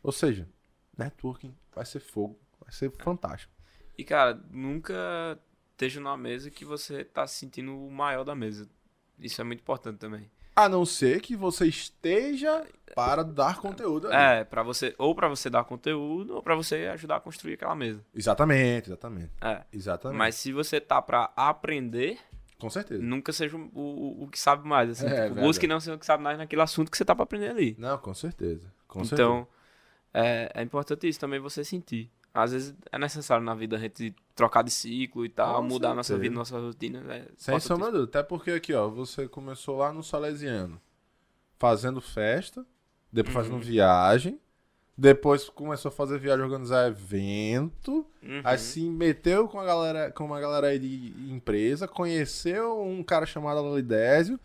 Ou seja, networking vai ser fogo, vai ser fantástico. E, cara, nunca esteja numa mesa que você tá se sentindo o maior da mesa. Isso é muito importante também. A não ser que você esteja para dar conteúdo ali. É, para você, ou pra você dar conteúdo, ou pra você ajudar a construir aquela mesa. Exatamente, exatamente. É. Exatamente. Mas se você tá pra aprender, Com certeza. nunca seja o, o, o que sabe mais. Assim, É, Tipo, busque não ser o que sabe mais naquele assunto que você tá pra aprender ali. Não, com certeza. Com então, é, é importante isso também você sentir. Às vezes é necessário na vida a gente trocar de ciclo e tal, Com mudar a nossa certeza. vida, nossa rotina. É Sem sombra dúvida. Até porque aqui, ó, você começou lá no Salesiano, fazendo festa, depois Uhum. fazendo viagem, depois começou a fazer viagem, organizar evento, Uhum. aí se meteu com a galera, com uma galera aí de empresa, conheceu um cara chamado Alidésio,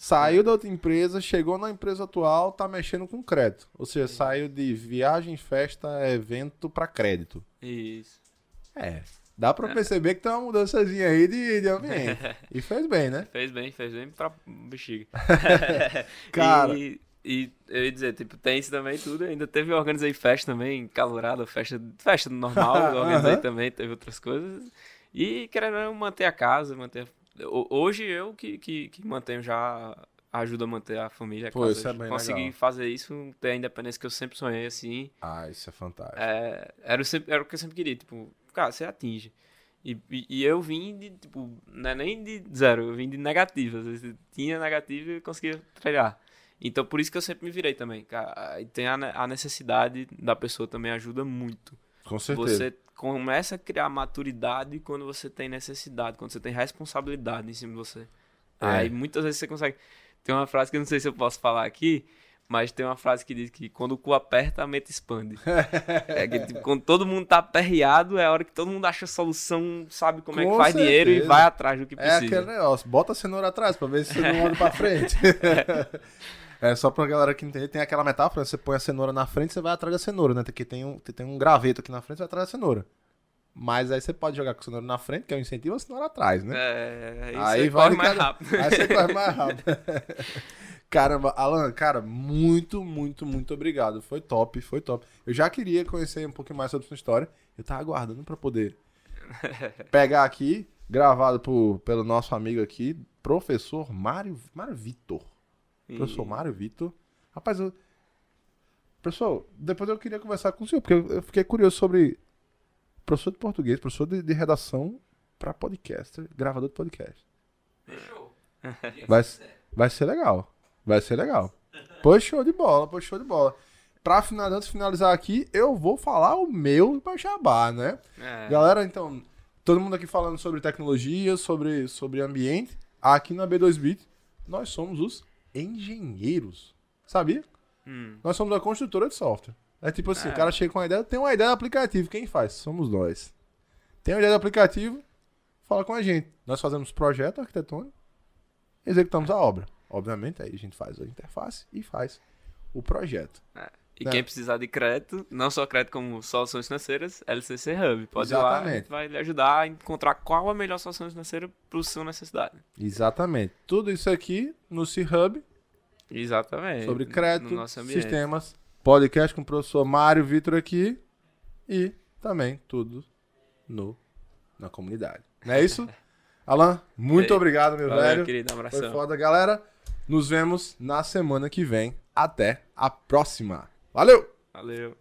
saiu da outra empresa, chegou na empresa atual, tá mexendo com crédito. Ou seja, saiu de viagem, festa, evento pra crédito. Isso. É. Dá pra perceber que tem uma mudançazinha aí de, de ambiente. [laughs] e fez bem, né? Fez bem, fez bem pra bexiga. [laughs] Cara. E, e eu ia dizer, tipo, tem isso também tudo. Ainda teve, eu organizei festa também, calorada, festa, festa normal, [laughs] organizei Aham. também, teve outras coisas. E querendo manter a casa, manter. Hoje eu que, que, que mantenho já. Ajuda a manter a família. Pô, isso é bem Consegui legal. fazer isso, ter a independência que eu sempre sonhei, assim. Ah, isso é fantástico. É, era, o sempre, era o que eu sempre queria, tipo, cara, você atinge. E, e, e eu vim de, tipo, não é nem de zero, eu vim de negativo. Às vezes tinha negativo e conseguia treinar. Então por isso que eu sempre me virei também. cara. E tem a, a necessidade da pessoa também ajuda muito. Com certeza. Você começa a criar maturidade quando você tem necessidade, quando você tem responsabilidade em cima de você. É. Aí muitas vezes você consegue. Tem uma frase que eu não sei se eu posso falar aqui, mas tem uma frase que diz que quando o cu aperta, a mente expande. [laughs] é que tipo, quando todo mundo tá aperreado, é a hora que todo mundo acha a solução, sabe como é que Com faz dinheiro e certeza. vai atrás do que É precisa. aquele negócio, bota a cenoura atrás pra ver se você não olha pra frente. [laughs] é só pra galera que entender, tem aquela metáfora, você põe a cenoura na frente, você vai atrás da cenoura, né? Porque tem um, tem um graveto aqui na frente, você vai atrás da cenoura. Mas aí você pode jogar com a cenoura na frente, que é o incentivo, a cenoura atrás, né? É, isso Aí aí vai corre mais cada- rápido. [laughs] Aí você corre mais [laughs] rápido. Caramba, Alan, cara, muito, muito, muito obrigado. Foi top, foi top. Eu já queria conhecer um pouquinho mais sobre sua história. Eu tava aguardando pra poder [laughs] pegar aqui, gravado por, pelo nosso amigo aqui, professor Mário, Mário Vitor. Professor Mário Vitor. Rapaz, eu... Professor, depois eu queria conversar com o senhor, porque eu fiquei curioso sobre professor de português, professor de, de redação pra podcast, gravador de podcast. Fechou. [laughs] Vai, vai ser legal. Vai ser legal. Pois show de bola, pois show de bola. Pra finalizar, antes de finalizar aqui, eu vou falar o meu Baixabá, né? É. Galera, então, todo mundo aqui falando sobre tecnologia, sobre, sobre ambiente. Aqui na B2Bit, nós somos os engenheiros. Sabia? Hum. Nós somos a construtora de software. É tipo assim, É. o cara chega com uma ideia, tem uma ideia do aplicativo, quem faz? Somos nós. Tem uma ideia do aplicativo, fala com a gente. Nós fazemos projeto arquitetônico, executamos a obra. Obviamente, aí a gente faz a interface e faz o projeto. E Né? quem precisar de crédito, não só crédito como soluções financeiras, LCC Hub. Pode ir lá, a Exatamente. gente vai lhe ajudar a encontrar qual a melhor solução financeira para sua necessidade. Exatamente. Tudo isso aqui no C-Hub, Exatamente. sobre crédito, no sistemas, podcast com o professor Mário Vitor aqui e também tudo no na comunidade. Não é isso? [laughs] Alan, muito Ei, obrigado, meu Valeu, velho. querido, um Foi abração. foda, galera. Nos vemos na semana que vem. Até a próxima. Valeu! Valeu.